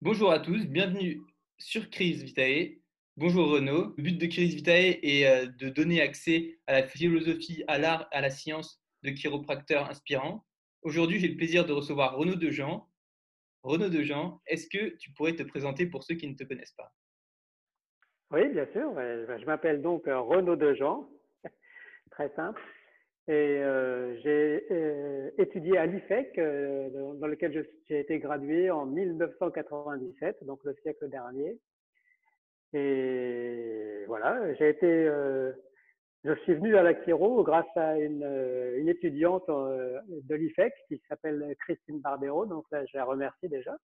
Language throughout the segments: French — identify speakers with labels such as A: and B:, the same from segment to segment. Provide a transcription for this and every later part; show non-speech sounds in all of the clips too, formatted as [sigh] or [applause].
A: Bonjour à tous, bienvenue sur Crise Vitae. Bonjour Renaud. Le but de Crise Vitae est euh, de donner accès à la philosophie, à l'art, à la science de chiropracteurs inspirants. Aujourd'hui, j'ai le plaisir de recevoir Renaud Dejean. Renaud Dejean, est-ce que tu pourrais te présenter pour ceux qui ne te connaissent pas?
B: Oui, bien sûr. Je m'appelle donc euh, Renaud Dejean, très simple. Et euh, j'ai étudié à l'IFEC, dans lequel j'ai été gradué en 1997, donc le siècle dernier. Et voilà, j'ai été, euh, je suis venu à la Chiro grâce à une, euh, une étudiante euh, de l'IFEC qui s'appelle Christine Barbero. Donc là, je la remercie déjà.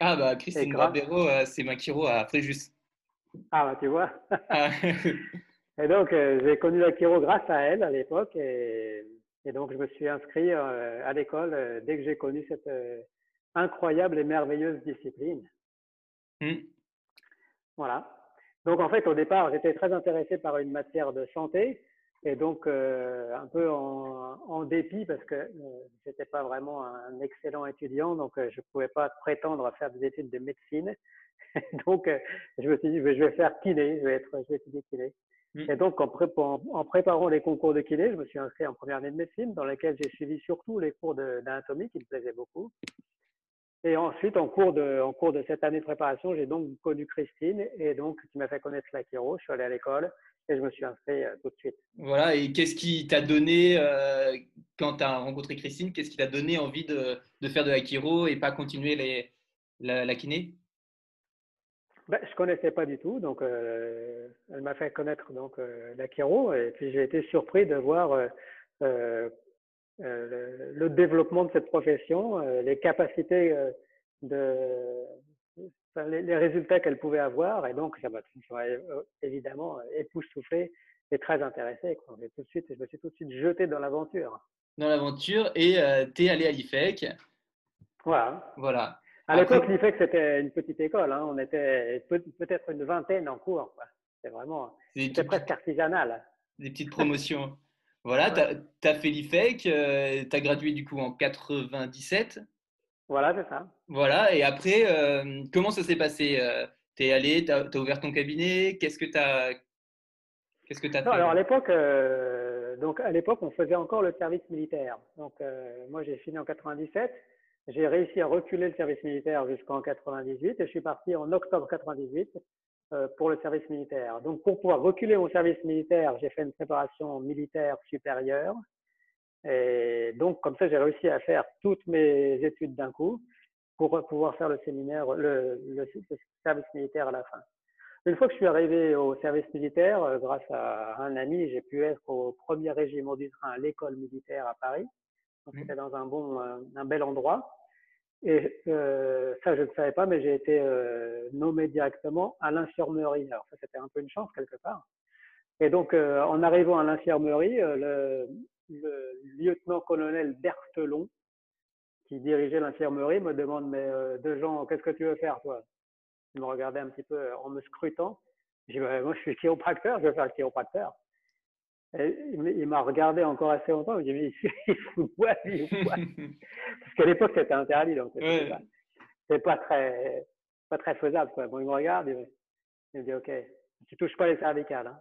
A: Ah bah Christine Barbero, c'est ma Chiro à Fréjus.
B: Ah bah tu vois. Ah. [laughs] et donc j'ai connu la Chiro grâce à elle à l'époque et, et, donc je me suis inscrit à l'école dès que j'ai connu cette incroyable et merveilleuse discipline. Hmm. Voilà. Donc en fait, au départ, j'étais très intéressé par une matière de santé et donc euh, un peu en, dépit parce que euh, je n'étais pas vraiment un excellent étudiant, donc euh, je ne pouvais pas prétendre à faire des études de médecine. [laughs] donc je me suis dit, je vais faire kiné, je vais, être, je vais étudier kiné. Mm. Et donc en, en, préparant les concours de kiné, je me suis inscrit en première année de médecine dans laquelle j'ai suivi surtout les cours d'anatomie qui me plaisaient beaucoup. Et ensuite, en cours de, en cours de cette année de préparation, j'ai donc connu Christine et donc qui m'a fait connaître la Je suis allé à l'école et je me suis inscrit euh, tout de suite.
A: Voilà, et qu'est-ce qui t'a donné, euh, quand tu as rencontré Christine, qu'est-ce qui t'a donné envie de, de, faire de l'Akiro et pas continuer les, la, kiné?
B: Ben, Je ne connaissais pas du tout, donc euh, elle m'a fait connaître donc l'Akiro et puis j'ai été surpris de voir euh, le, développement de cette profession, euh, les capacités euh, de les, résultats qu'elle pouvait avoir et donc ça m'a évidemment époustouflé et très intéressé. Tout de suite, je me suis tout de suite jeté dans l'aventure.
A: Dans l'aventure et tu es allé à l'IFEC.
B: Voilà.
A: voilà.
B: À l'époque, l'IFEC, c'était une petite école. Hein. On était peut-être une vingtaine en cours. C'était vraiment, c'était presque artisanal.
A: Des petites promotions. [laughs] Voilà, tu as, fait l'IFEC, euh, tu as gradué du coup en 97.
B: Voilà, c'est ça.
A: Voilà, et après, euh, comment ça s'est passé euh, Tu es allé, tu as, ouvert ton cabinet, qu'est-ce que tu as, qu'est-ce que as fait?
B: Alors à l'époque, donc à l'époque, on faisait encore le service militaire. Donc moi, j'ai fini en 97. J'ai réussi à reculer le service militaire jusqu'en 98 et je suis parti en octobre 98 euh, pour le service militaire. Donc, pour pouvoir reculer mon service militaire, j'ai fait une préparation militaire supérieure. Et donc, comme ça, j'ai réussi à faire toutes mes études d'un coup pour pouvoir faire le séminaire, le, le, service militaire à la fin. Une fois que je suis arrivé au service militaire, euh, grâce à un ami, j'ai pu être au premier régiment du train à l'école militaire à Paris. Donc, mmh. c'était dans un bon, un bel endroit. Et euh, ça, je ne savais pas, mais j'ai été euh, nommé directement à l'infirmerie. Alors ça, c'était un peu une chance quelque part. Et donc, euh, en arrivant à l'infirmerie, euh, le, le, lieutenant-colonel Berthelon, qui dirigeait l'infirmerie, me demande, mais euh, de gens, qu'est-ce que tu veux faire, toi? Il me regardait un petit peu en me scrutant. J'ai dit, bah, moi, je suis chiropracteur, je veux faire le chiropracteur il m'a regardé encore assez longtemps. Il m'a dit, il fout quoi, [laughs] Parce qu'à l'époque, c'était interdit, donc c'est pas, très, pas très faisable. Quoi. Bon, il me regarde, il me, dit, OK, tu touches pas les cervicales. Hein.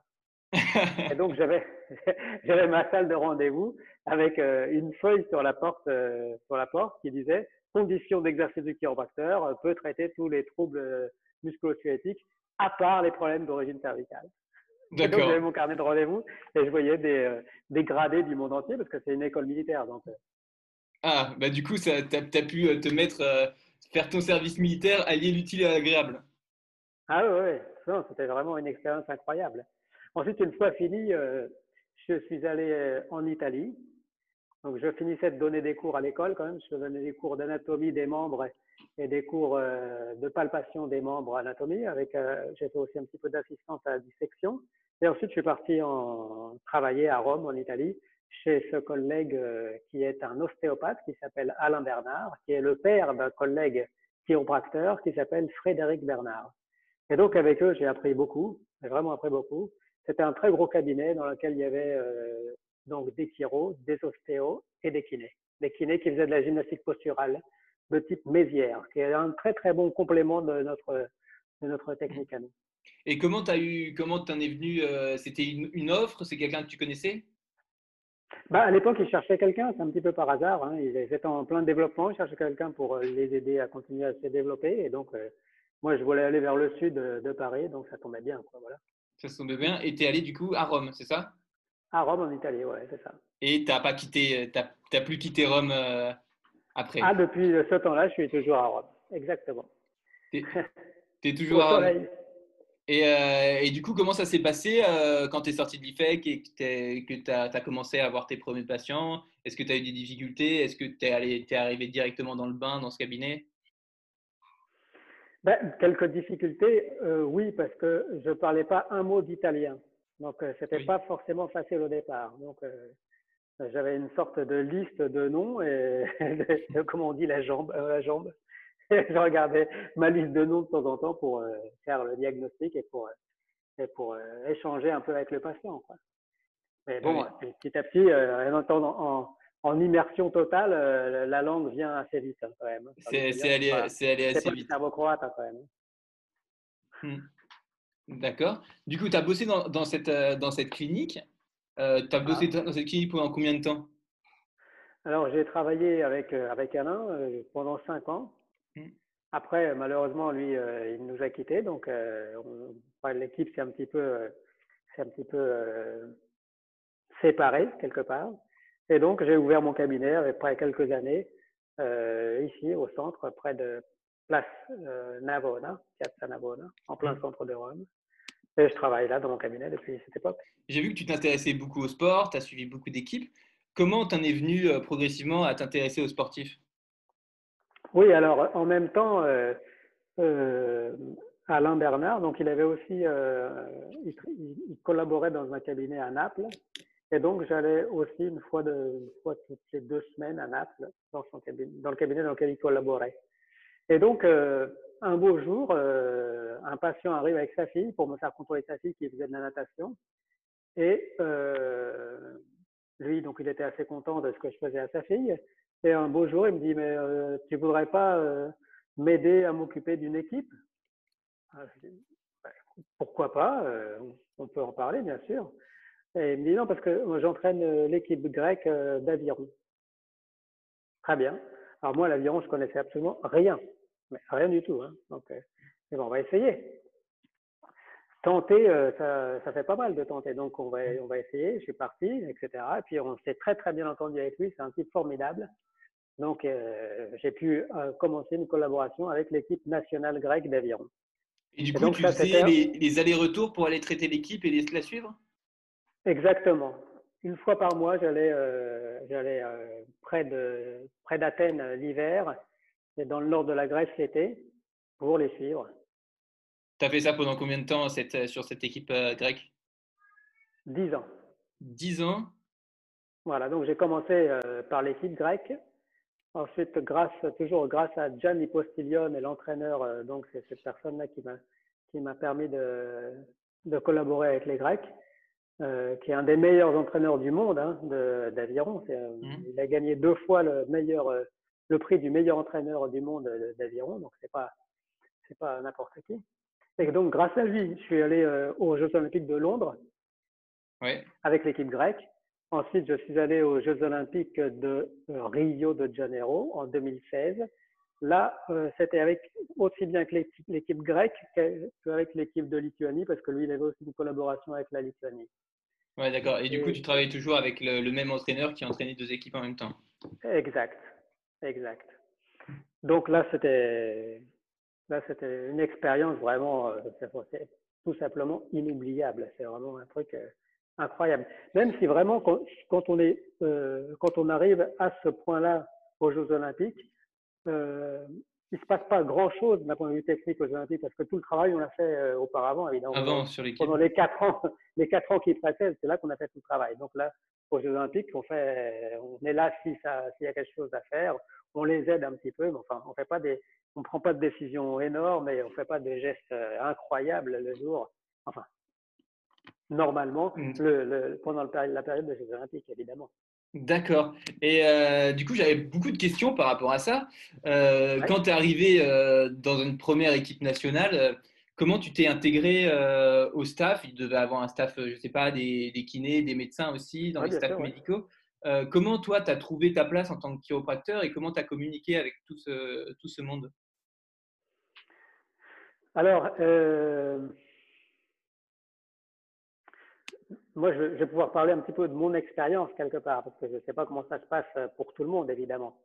B: et donc, [laughs] j'avais, [laughs] j'avais ma salle de rendez-vous avec euh, une feuille sur la porte, euh, sur la porte qui disait conditions d'exercice du chiropracteur euh, peut traiter tous les troubles musculo-squelettiques à part les problèmes d'origine cervicale. Donc j'avais mon carnet de rendez-vous et je voyais des, euh, des, gradés du monde entier parce que c'est une école militaire. Donc, euh.
A: Ah, bah du coup, tu as, pu euh, te mettre, faire ton service militaire, allier l'utile et l'agréable.
B: Ah oui, oui. c'était vraiment une expérience incroyable. Ensuite, une fois fini, je suis allé en Italie. Donc, je finissais de donner des cours à l'école quand même. Je donnais des cours d'anatomie des membres et des cours de palpation des membres anatomie. Avec, j'ai fait aussi un petit peu d'assistance à la dissection. Et ensuite, je suis parti travailler à Rome, en Italie, chez ce collègue euh, qui est un ostéopathe qui s'appelle Alain Bernard, qui est le père d'un collègue chiropracteur qui s'appelle Frédéric Bernard. Et donc, avec eux, j'ai appris beaucoup, j'ai vraiment appris beaucoup. C'était un très gros cabinet dans lequel il y avait euh, donc des chiros, des ostéos et des kinés. Des kinés qui faisaient de la gymnastique posturale de type Mézières, qui est un très très bon complément de notre, de notre technique à nous.
A: Et comment tu eu, comment en es venu euh, C'était une, offre C'est quelqu'un que tu connaissais?
B: Bah, À l'époque, ils cherchaient quelqu'un, c'est un petit peu par hasard. Hein. Ils étaient en plein développement, ils cherchaient quelqu'un pour euh, les aider à continuer à se développer. Et donc, euh, moi, je voulais aller vers le sud de, Paris, donc ça tombait bien. Quoi, voilà.
A: Ça tombait bien. Et tu es allé du coup à Rome, c'est ça?
B: À Rome, en Italie, ouais, c'est ça.
A: Et tu n'as pas quitté, t'as, plus quitté Rome après.
B: Ah, depuis ce temps-là, je suis toujours à Rome, exactement.
A: Tu es, [laughs] toujours à Rome. euh, et, du coup, comment ça s'est passé euh, quand tu es sorti de l'IFEC et que tu as, commencé à avoir tes premiers patients? Est-ce que tu as eu des difficultés? Est-ce que tu es, es, arrivé directement dans le bain, dans ce cabinet?
B: Ben, Quelques difficultés, euh, oui, parce que je ne parlais pas un mot d'italien. Donc, ce n'était pas forcément facile au départ. Donc, j'avais une sorte de liste de noms et [laughs] de, comment on dit la jambe, la jambe. [laughs] je regardais ma liste de noms de temps en temps pour euh, faire le diagnostic et pour, euh, et pour euh, échanger un peu avec le patient. Quoi. Mais bon, petit à petit, en, en, en, immersion totale, la langue vient assez vite hein, quand même.
A: C'est allé, allé assez vite.
B: C'est croate hein, quand même.
A: Hmm. D'accord. Du coup, tu as bossé dans, dans, cette, dans cette clinique. Euh, tu as bossé ah. dans cette clinique pendant combien de temps?
B: Alors, j'ai travaillé avec, avec Alain pendant cinq ans. Mm. Après, malheureusement, lui, euh, il nous a quittés, donc euh, l'équipe s'est un petit peu, euh, un petit peu séparée quelque part. Et donc, j'ai ouvert mon cabinet après quelques années ici au centre, près de Place Navona, Piazza Navona, en plein mm. centre de Rome. Et je travaille là dans mon cabinet depuis cette époque.
A: J'ai vu que tu t'intéressais beaucoup au sport, tu as suivi beaucoup d'équipes. Comment t'en es venu progressivement à t'intéresser aux sportifs
B: oui, alors en même temps, euh, euh, Alain Bernard, donc il avait aussi, euh, il, collaborait dans un cabinet à Naples, et donc j'allais aussi une fois, de, une fois toutes les deux semaines à Naples dans, son cabinet, dans le cabinet dans lequel il collaborait. Et donc un beau jour, un patient arrive avec sa fille pour me faire contrôler sa fille qui faisait de la natation, et lui, donc il était assez content de ce que je faisais à sa fille. Et un beau jour, il me dit, mais euh, tu voudrais pas euh, m'aider à m'occuper d'une équipe? Ah, bah, Pourquoi pas euh, On peut en parler, bien sûr. Et il me dit, non, parce que j'entraîne l'équipe grecque d'aviron. Très bien. Alors moi, l'aviron, je connaissais absolument rien. Mais rien du tout. Hein. Donc, bon, on va essayer. Tenter, ça, ça fait pas mal de tenter. Donc, on va, on va essayer. Je suis parti, etc. Et puis, on s'est très, très bien entendu avec lui. C'est un type formidable. Donc, euh, j'ai pu euh, commencer une collaboration avec l'équipe nationale grecque d'aviron.
A: Et du coup, tu faisais les, allers-retours pour aller traiter l'équipe et les, la suivre?
B: Exactement. Une fois par mois, j'allais euh, j'allais près de près d'Athènes l'hiver et dans le nord de la Grèce l'été pour les suivre.
A: Tu as fait ça pendant combien de temps cette, sur cette équipe grecque?
B: Dix ans.
A: Dix ans?
B: Voilà, donc j'ai commencé par l'équipe grecque Ensuite, grâce, toujours grâce à Gianni Postiglione et l'entraîneur, euh, donc c'est cette personne-là qui m'a, qui m'a permis de, de collaborer avec les Grecs, euh, qui est un des meilleurs entraîneurs du monde hein, d'aviron. Euh, mmh. Il a gagné deux fois le meilleur, le prix du meilleur entraîneur du monde d'aviron, donc c'est pas, c'est pas n'importe qui. Et donc, grâce à lui, je suis allé aux Jeux Olympiques de Londres avec l'équipe grecque. Ensuite, je suis allé aux Jeux Olympiques de euh, Rio de Janeiro en 2016. Là, euh, c'était avec aussi bien que l'équipe grecque qu'avec l'équipe de Lituanie, parce que lui, il avait aussi une collaboration avec la Lituanie.
A: Ouais, d'accord. Et du coup, tu travailles toujours avec le, même entraîneur qui entraînait deux équipes en même temps.
B: Exact, exact. Donc là, c'était là, c'était une expérience vraiment, euh, tout simplement inoubliable. C'est vraiment un truc incroyable. Même si vraiment, quand, on, est, euh, quand on arrive à ce point-là aux Jeux Olympiques, euh, il ne se passe pas grand-chose d'un point de vue technique aux Olympiques, parce que tout le travail, on l'a fait euh, auparavant, évidemment.
A: Avant, sur
B: Pendant les quatre ans, [laughs] les quatre ans qui précèdent, c'est là qu'on a fait tout le travail. Donc là, aux Jeux Olympiques, on, fait, on est là s'il y a quelque chose à faire, on les aide un petit peu, mais enfin, on fait pas des, on prend pas de décisions énormes et on fait pas des gestes incroyables le jour. Enfin, normalement mm. le, pendant la période des Jeux Olympiques, évidemment.
A: D'accord. Et euh, du coup, j'avais beaucoup de questions par rapport à ça. Euh, quand tu es arrivé euh, dans une première équipe nationale, comment tu t'es intégré au staff? Il devait avoir un staff, je ne sais pas, des, kinés, des médecins aussi, dans les staffs médicaux. comment toi, tu as trouvé ta place en tant que chiropracteur et comment tu as communiqué avec tout ce, tout ce monde?
B: Alors, moi, je, vais pouvoir parler un petit peu de mon expérience quelque part, parce que je ne sais pas comment ça se passe euh, pour tout le monde, évidemment.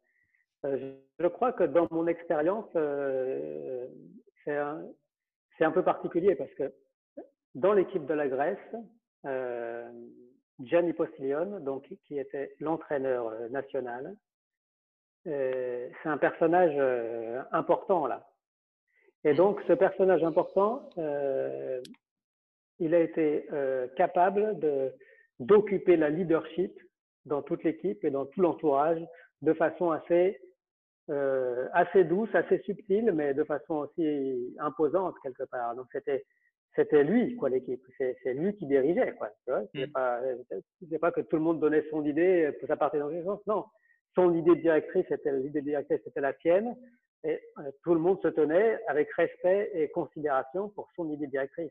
B: Euh, je, crois que dans mon expérience, euh, c'est un, peu particulier parce que dans l'équipe de la Grèce, euh, Gianni Postilion, donc, qui était l'entraîneur national, c'est un personnage important là. Et donc, ce personnage important, il a été euh, capable d'occuper la leadership dans toute l'équipe et dans tout l'entourage de façon assez, euh, assez douce, assez subtile, mais de façon aussi imposante quelque part. Donc c'était c'était lui quoi l'équipe, c'est lui qui dirigeait quoi. C'est mm. pas c'est pas que tout le monde donnait son idée, que ça partait dans le sens. Non, son idée directrice c'était l'idée directrice c'était la sienne et euh, tout le monde se tenait avec respect et considération pour son idée directrice.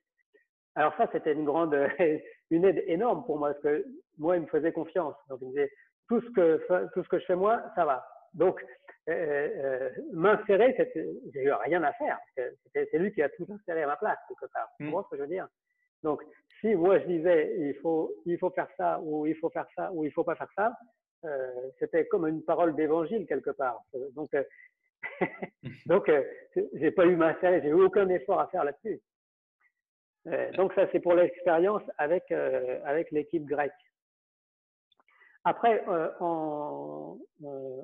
B: Alors ça, c'était une grande, [laughs] une aide énorme pour moi, parce que moi, il me faisait confiance. Donc, il me disait, tout ce que, tout ce que je fais moi, ça va. Donc, euh, euh, m'insérer, j'ai rien à faire. C'est lui qui a tout inséré à ma place, quelque part. Tu vois ce que je veux dire? Donc, si moi, je disais, il faut, il faut faire ça, ou il faut faire ça, ou il faut pas faire ça, euh, c'était comme une parole d'évangile, quelque part. Donc, euh, donc euh, [laughs] j'ai pas eu m'insérer, j'ai eu aucun effort à faire là-dessus. Euh, donc ça, c'est pour l'expérience avec, euh, avec l'équipe grecque. Après, euh, en,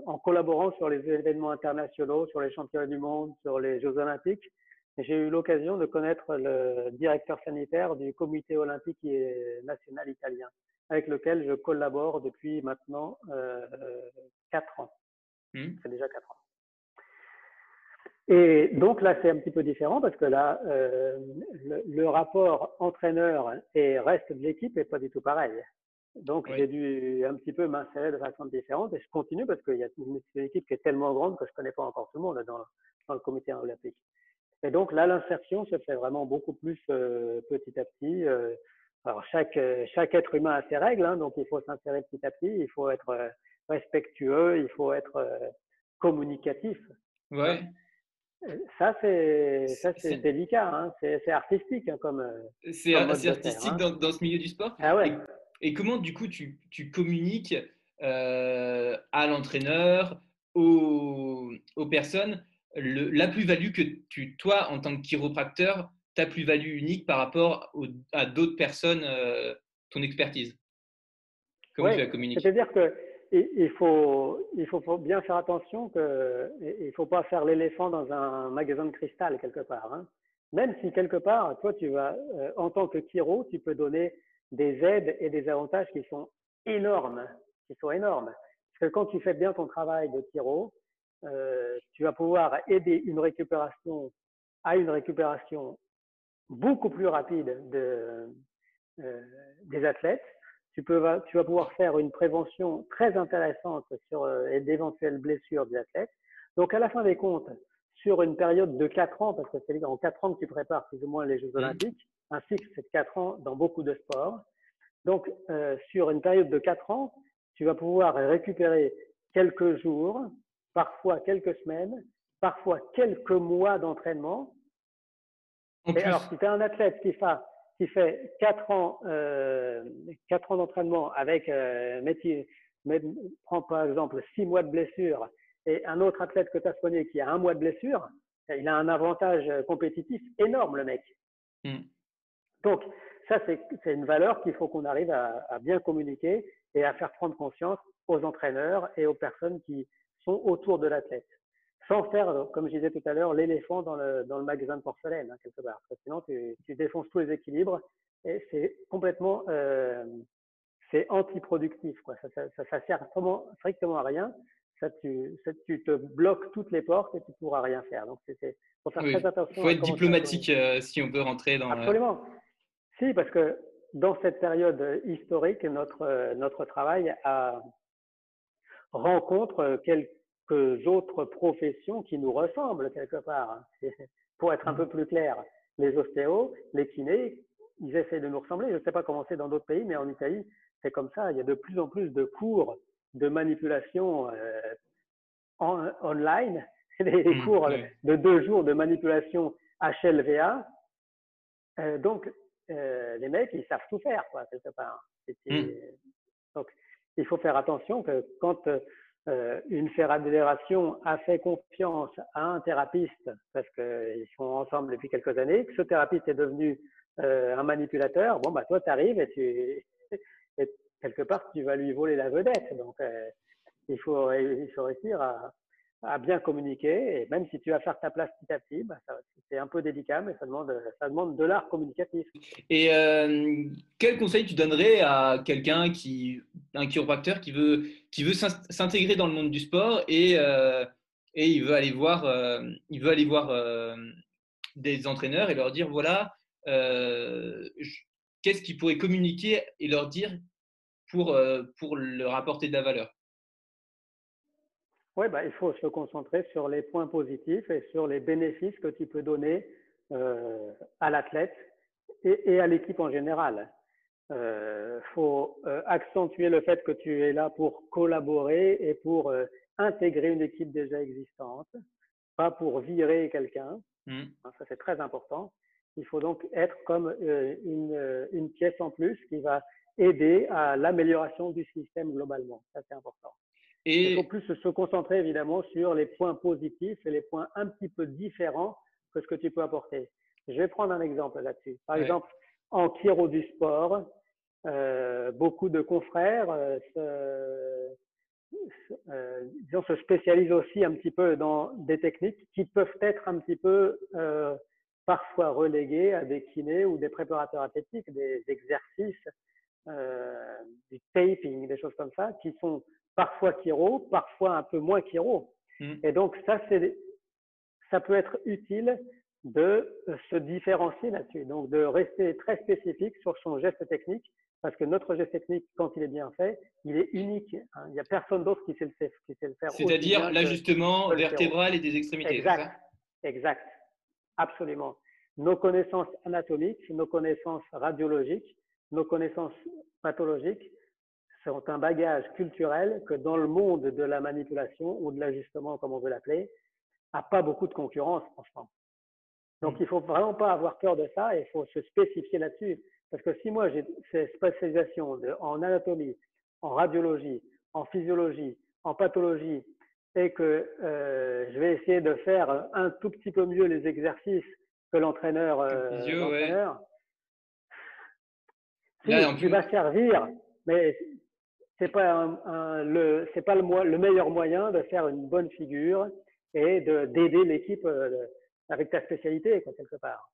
B: en, collaborant sur les événements internationaux, sur les championnats du monde, sur les Jeux olympiques, j'ai eu l'occasion de connaître le directeur sanitaire du comité olympique et national italien, avec lequel je collabore depuis maintenant euh, 4 ans. Mmh. C'est déjà 4 ans. Et donc là, c'est un petit peu différent parce que là, euh, le, rapport entraîneur et reste de l'équipe n'est pas du tout pareil. Donc j'ai dû un petit peu m'insérer de façon différente et je continue parce qu'il y a une, équipe qui est tellement grande que je connais pas encore tout le monde dans, dans le comité olympique. Et donc là, l'insertion se fait vraiment beaucoup plus euh, petit à petit. Euh, alors chaque chaque être humain a ses règles, hein, donc il faut s'insérer petit à petit, il faut être euh, respectueux, il faut être euh, communicatif.
A: Ouais.
B: Ça, c'est délicat, hein. c'est artistique hein, comme.
A: Euh, c'est artistique hein. dans, dans, ce milieu du sport.
B: Ah ouais.
A: et, comment, du coup, tu, tu communiques euh, à l'entraîneur, aux, aux, personnes, le, la plus-value que tu, toi, en tant que chiropracteur, ta plus-value unique par rapport à d'autres personnes, euh, ton expertise?
B: Comment tu la communiques? C'est-à-dire que il faut, il faut bien faire attention que il faut pas faire l'éléphant dans un magasin de cristal quelque part. Hein. Même si quelque part, toi, tu vas, euh, en tant que chiro, tu peux donner des aides et des avantages qui sont énormes, qui sont énormes. Parce que quand tu fais bien ton travail de chiro, euh, tu vas pouvoir aider une récupération à une récupération beaucoup plus rapide de, euh, des athlètes tu, peux, tu vas pouvoir faire une prévention très intéressante sur euh, d'éventuelles blessures des athlètes. Donc, à la fin des comptes, sur une période de 4 ans, parce que c'est en 4 ans que tu prépares plus ou moins les Jeux mmh. Olympiques, un cycle, c'est de 4 ans dans beaucoup de sports. Donc, euh, sur une période de 4 ans, tu vas pouvoir récupérer quelques jours, parfois quelques semaines, parfois quelques mois d'entraînement. Et alors, si tu es un athlète qui fait qui fait quatre ans, euh, quatre ans d'entraînement avec, euh, mais, prends par exemple six mois de blessure et un autre athlète que tu as soigné qui a un mois de blessure, il a un avantage compétitif énorme, le mec. Hmm. Donc, ça, c'est une valeur qu'il faut qu'on arrive à, à, bien communiquer et à faire prendre conscience aux entraîneurs et aux personnes qui sont autour de l'athlète sans faire, comme je disais tout à l'heure, l'éléphant dans le, dans le magasin de porcelaine, hein, quelque part. Parce que sinon, tu, tu, défonces tous les équilibres et c'est complètement euh, c'est antiproductif. Quoi. Ça, ça, ça, sert strictement, strictement à rien. Ça tu, ça, tu te bloques toutes les portes et tu ne pourras rien faire. Donc, c'est
A: faut faire très attention. Il faut être diplomatique euh, si on veut rentrer dans.
B: Absolument. Si, parce que dans cette période historique, notre, notre travail a, rencontre quelques autres professions qui nous ressemblent quelque part. Hein. [laughs] Pour être un peu plus clair, les ostéos, les kinés, ils essaient de nous ressembler. Je ne sais pas comment c'est dans d'autres pays, mais en Italie, c'est comme ça. Il y a de plus en plus de cours de manipulation euh, en, online, [laughs] des mmh, cours de deux jours de manipulation HLVA. Euh, donc, euh, les mecs, ils savent tout faire, quoi, quelque part. Mmh. Donc, il faut faire attention que quand euh, une fédération a fait confiance à un thérapeute, parce qu'ils sont ensemble depuis quelques années, que ce thérapeute est devenu euh, un manipulateur, bon, bah, toi, tu arrives et tu, et quelque part, tu vas lui voler la vedette. Donc, euh, il, faut, il faut réussir à, à bien communiquer. Et même si tu vas faire ta place petit à petit, bah, c'est un peu délicat, mais ça demande, ça demande de l'art communicatif.
A: Et euh, quel conseil tu donnerais à quelqu'un qui, un chiropracteur qui veut, qui veut s'intégrer dans le monde du sport et, euh, et il veut aller voir, euh, il veut aller voir des entraîneurs et leur dire voilà, qu'est-ce qu'ils pourraient communiquer et leur dire pour, pour leur apporter de la valeur?
B: Oui, bah, il faut se concentrer sur les points positifs et sur les bénéfices que tu peux donner euh, à l'athlète et, à l'équipe en général. Il euh, faut euh, accentuer le fait que tu es là pour collaborer et pour intégrer une équipe déjà existante, pas pour virer quelqu'un. Mmh. Hein, ça, c'est très important. Il faut donc être comme une, une pièce en plus qui va aider à l'amélioration du système globalement. Ça, c'est important. Et... Il faut plus se concentrer évidemment sur les points positifs et les points un petit peu différents que ce que tu peux apporter. Je vais prendre un exemple là-dessus. Par exemple, en chiro du sport, euh, beaucoup de confrères euh, se, euh, disons, se spécialisent aussi un petit peu dans des techniques qui peuvent être un petit peu euh, parfois reléguées à des kinés ou des préparateurs athlétiques, des exercices, euh, du taping, des choses comme ça, qui sont parfois chiro, parfois un peu moins chiro. Hmm. Et donc, ça, c'est, ça peut être utile de se différencier là-dessus. Donc, de rester très spécifique sur son geste technique, parce que notre geste technique, quand il est bien fait, il est unique. Hein. Il n'y a personne d'autre qui sait le, qui sait le faire.
A: C'est-à-dire l'ajustement vertébral et des extrémités.
B: Exact. exact. Absolument. Nos connaissances anatomiques, nos connaissances radiologiques, nos connaissances pathologiques sont un bagage culturel que dans le monde de la manipulation ou de l'ajustement, comme on veut l'appeler, a pas beaucoup de concurrence, franchement. Donc, mm. il faut vraiment pas avoir peur de ça et il faut se spécifier là-dessus. Parce que si moi j'ai ces spécialisations en anatomie, en radiologie, en physiologie, en pathologie, et que euh, je vais essayer de faire un tout petit peu mieux les exercices que l'entraîneur, euh, tu vas servir, mais c'est pas le c'est pas le, le, meilleur moyen de faire une bonne figure et d'aider l'équipe euh, avec ta spécialité quelque part.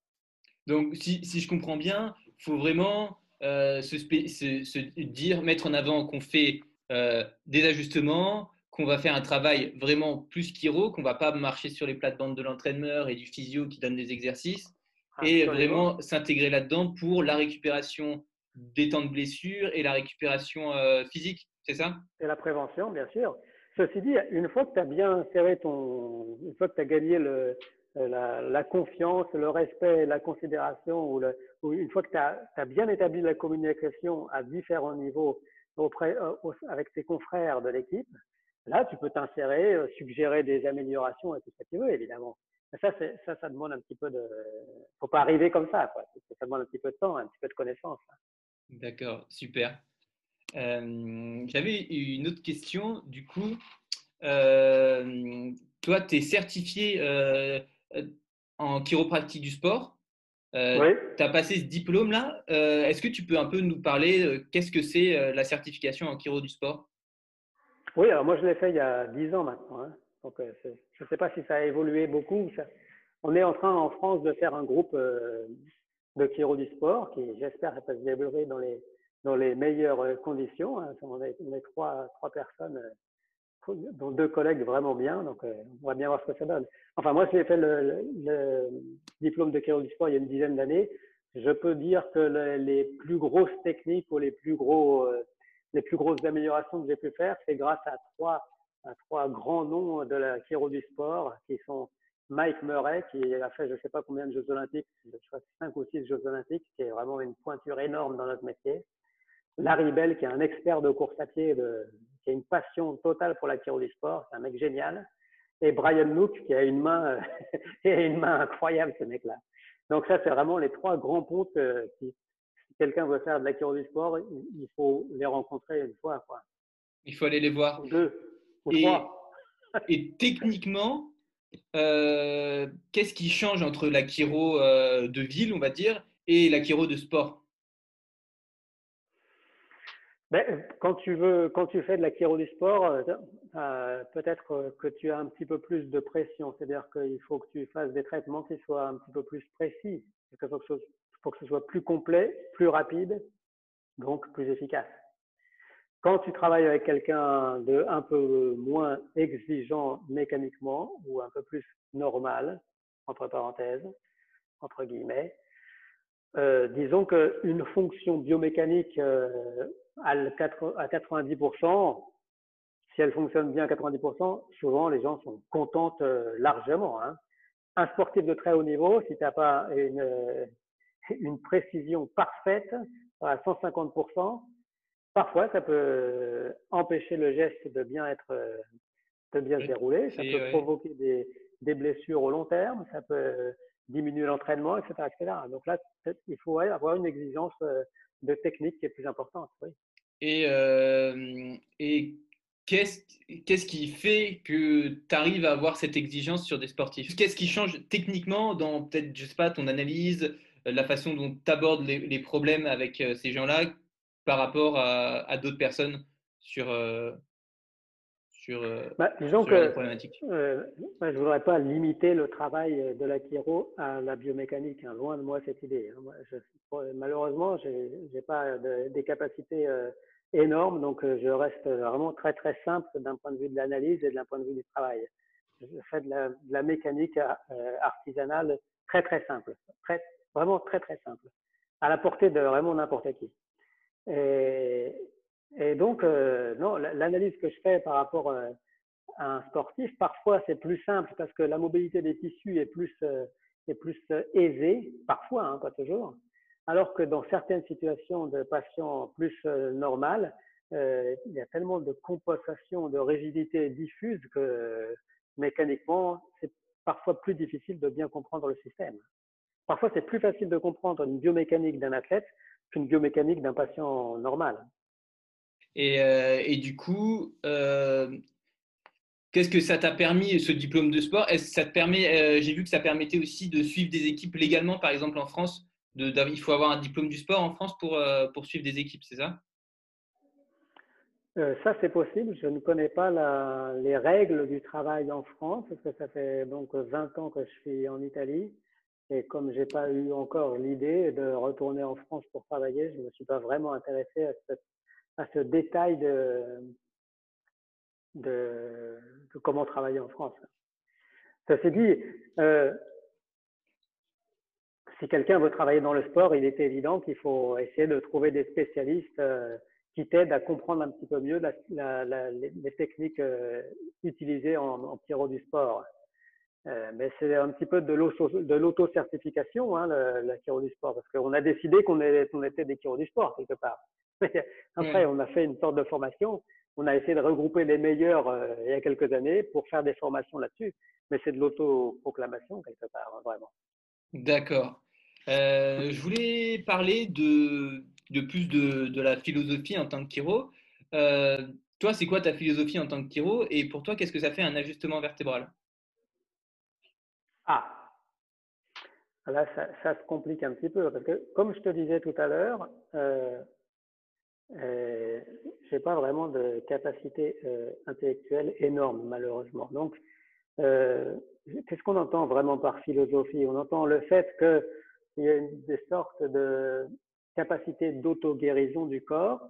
A: Donc si, si je comprends bien, il faut vraiment euh, se, se, dire mettre en avant qu'on fait euh, des ajustements, qu'on va faire un travail vraiment plus chiro, qu'on va pas marcher sur les plates-bandes de l'entraîneur et du physio qui donne des exercices, et vraiment s'intégrer là-dedans pour la récupération des temps de blessure et la récupération euh, physique, c'est ça?
B: Et la prévention, bien sûr. Ceci dit, une fois que tu as bien serré ton. Une fois que tu as gagné le, la, confiance, le respect, la considération, ou, une fois que tu as, bien établi la communication à différents niveaux auprès, euh, avec tes confrères de l'équipe, là, tu peux t'insérer, euh, suggérer des améliorations et tout ce que tu veux, évidemment. Ça, ça, ça demande un petit peu de. faut pas arriver comme ça, quoi. Ça demande un petit peu de temps, un petit peu de connaissance.
A: D'accord, super. Euh, j'avais une autre question, du coup. Euh, toi, tu es certifié euh, en chiropratique du sport. oui. Tu as passé ce diplôme-là. Est-ce que tu peux un peu nous parler qu'est-ce que c'est la certification en chiro du sport?
B: Oui, alors moi je l'ai fait il y a 10 ans maintenant. Hein. Donc je ne sais pas si ça a évolué beaucoup. On est en train en France de faire un groupe de chiro du sport, qui j'espère va se développer dans les, dans les meilleures euh, conditions. Hein. On, est, trois, trois personnes, euh, dont deux collègues vraiment bien, donc euh, on va bien voir ce que ça donne. Enfin, moi, j'ai fait le, diplôme de chiro du sport il y a une dizaine d'années. je peux dire que les plus grosses techniques ou les plus gros, les plus grosses améliorations que j'ai pu faire, c'est grâce à trois, à trois grands noms de la chiro du sport qui sont Mike Murray, qui a fait je ne sais pas combien de Jeux Olympiques, je crois 5 ou 6 Jeux Olympiques, qui est vraiment une pointure énorme dans notre métier. Larry Bell, qui est un expert de course à pied, de, qui a une passion totale pour la du sport, c'est un mec génial. Et Brian Nook, qui a une main, [laughs] qui a une main incroyable, ce mec-là. Donc ça, c'est vraiment les trois grands ponts que si quelqu'un veut faire de la du sport, il faut les rencontrer une fois. Quoi.
A: Il faut aller les voir.
B: deux, ou
A: et,
B: trois. [laughs]
A: et techniquement, euh, qu'est-ce qui change entre la chiro euh, de ville, on va dire, et la chiro de sport?
B: Ben, quand tu veux, quand tu fais de la chiro du sport, euh, peut-être que tu as un petit peu plus de pression. C'est-à-dire qu'il faut que tu fasses des traitements qui soient un petit peu plus précis. Il faut que, ce soit plus complet, plus rapide, donc plus efficace. Quand tu travailles avec quelqu'un de un peu moins exigeant mécaniquement ou un peu plus normal, entre parenthèses, entre guillemets, euh, disons qu'une fonction biomécanique euh, à 90%, si elle fonctionne bien à 90%, souvent les gens sont contents euh, largement. Hein. Un sportif de très haut niveau, si tu n'as pas une, une précision parfaite à 150%, Parfois, ça peut empêcher le geste de bien être, de bien se dérouler. Ça peut provoquer des, des, blessures au long terme. Ça peut diminuer l'entraînement, etc., etc. Donc là, il faut avoir une exigence de technique qui est plus importante. Oui.
A: Et, euh, et qu'est-ce qu'est-ce qui fait que tu arrives à avoir cette exigence sur des sportifs? Qu'est-ce qui change techniquement dans peut-être, je sais pas, ton analyse, la façon dont tu abordes les, les, problèmes avec ces gens-là? Par rapport à, d'autres personnes sur, euh, sur, euh,
B: bah, disons que, la problématique? euh, Je ne voudrais pas limiter le travail de la chiro à la biomécanique. Hein. Loin de moi cette idée. Hein. je, malheureusement, je n'ai pas des capacités énormes, donc je reste vraiment très très simple d'un point de vue de l'analyse et d'un point de vue du travail. Je fais de la, de la mécanique artisanale très très simple, très, vraiment très très simple, à la portée de vraiment n'importe qui. Et, donc, euh, non, l'analyse que je fais par rapport euh, à un sportif, parfois c'est plus simple parce que la mobilité des tissus est plus, euh, est plus aisée, parfois, hein, pas toujours. Alors que dans certaines situations de patients plus normales, il y a tellement de compensation, de rigidité diffuse que mécaniquement, c'est parfois plus difficile de bien comprendre le système. Parfois, c'est plus facile de comprendre une biomécanique d'un athlète qu'une biomécanique d'un patient normal.
A: Et, euh, et du coup, euh, qu'est-ce que ça t'a permis, ce diplôme de sport? Est-ce ça te permet, euh, j'ai vu que ça permettait aussi de suivre des équipes légalement, par exemple en France. De, il faut avoir un diplôme du sport en France pour, pour suivre des équipes, c'est ça?
B: Ça, c'est possible. Je ne connais pas la, les règles du travail en France, parce que ça fait donc 20 ans que je suis en Italie. Et comme j'ai pas eu encore l'idée de retourner en France pour travailler, je me suis pas vraiment intéressé à ce, détail de, comment travailler en France. Ça s'est dit, euh, si quelqu'un veut travailler dans le sport, il est évident qu'il faut essayer de trouver des spécialistes euh, qui t'aident à comprendre un petit peu mieux les, techniques euh, utilisées en, en pyro du sport. Euh, mais c'est un petit peu de l'auto-certification, hein, la, chiro du sport, parce qu'on a décidé qu'on était des chiro du sport, quelque part. [laughs] Après, on a fait une sorte de formation. On a essayé de regrouper les meilleurs euh, il y a quelques années pour faire des formations là-dessus. Mais c'est de l'auto-proclamation, quelque part, hein, vraiment.
A: D'accord. Euh, je voulais parler de, de plus de, de, la philosophie en tant que chiro. toi, c'est quoi ta philosophie en tant que chiro? Et pour toi, qu'est-ce que ça fait un ajustement vertébral?
B: Ah, là, ça, se complique un petit peu parce que, comme je te disais tout à l'heure, euh, euh, j'ai pas vraiment de capacité euh, intellectuelle énorme, malheureusement. Donc, qu'est-ce qu'on entend vraiment par philosophie? On entend le fait qu'il y a des sortes de capacités d'auto-guérison du corps.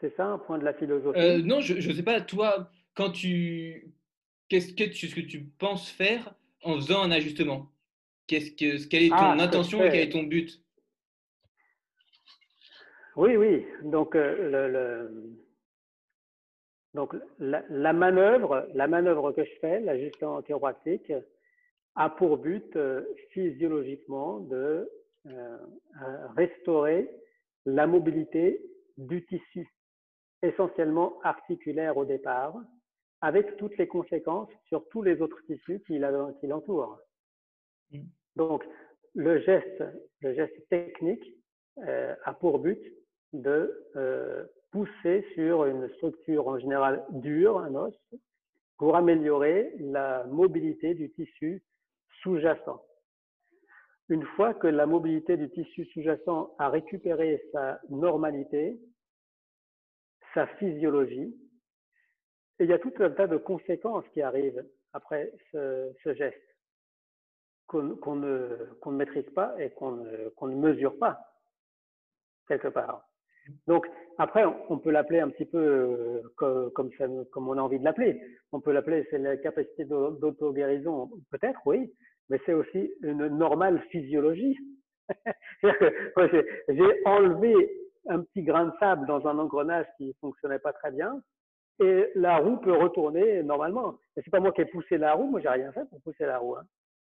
B: C'est ça un point de la philosophie?
A: Non, je ne sais pas. Toi, quand tu qu'est-ce que tu, ce que tu penses faire en faisant un ajustement? Qu'est-ce que, quelle est ton
B: Ah,
A: intention et quel est ton but?
B: Oui, oui. Donc, euh, le, le- donc la, la manœuvre, la manœuvre que je fais, l'ajustement chiropratique, a pour but euh, physiologiquement de euh, restaurer la mobilité du tissu, essentiellement articulaire au départ, avec toutes les conséquences sur tous les autres tissus qui l'entourent.
A: Mm.
B: Donc, le geste, le geste technique euh, a pour but de euh, pousser sur une structure en général dure, un os, pour améliorer la mobilité du tissu sous-jacent. Une fois que la mobilité du tissu sous-jacent a récupéré sa normalité, sa physiologie, et il y a tout un tas de conséquences qui arrivent après ce, geste qu'on ne, ne maîtrise pas et qu'on ne, ne mesure pas quelque part. Donc après, on, peut l'appeler un petit peu euh, co- comme, on a envie de l'appeler. On peut l'appeler, c'est la capacité d'au- d'auto-guérison, peut-être, oui, mais c'est aussi une normale physiologie. [laughs] J'ai enlevé un petit grain de sable dans un engrenage qui fonctionnait pas très bien, et la roue peut retourner normalement. Mais c'est pas moi qui ai poussé la roue, moi j'ai rien fait pour pousser la roue. hein.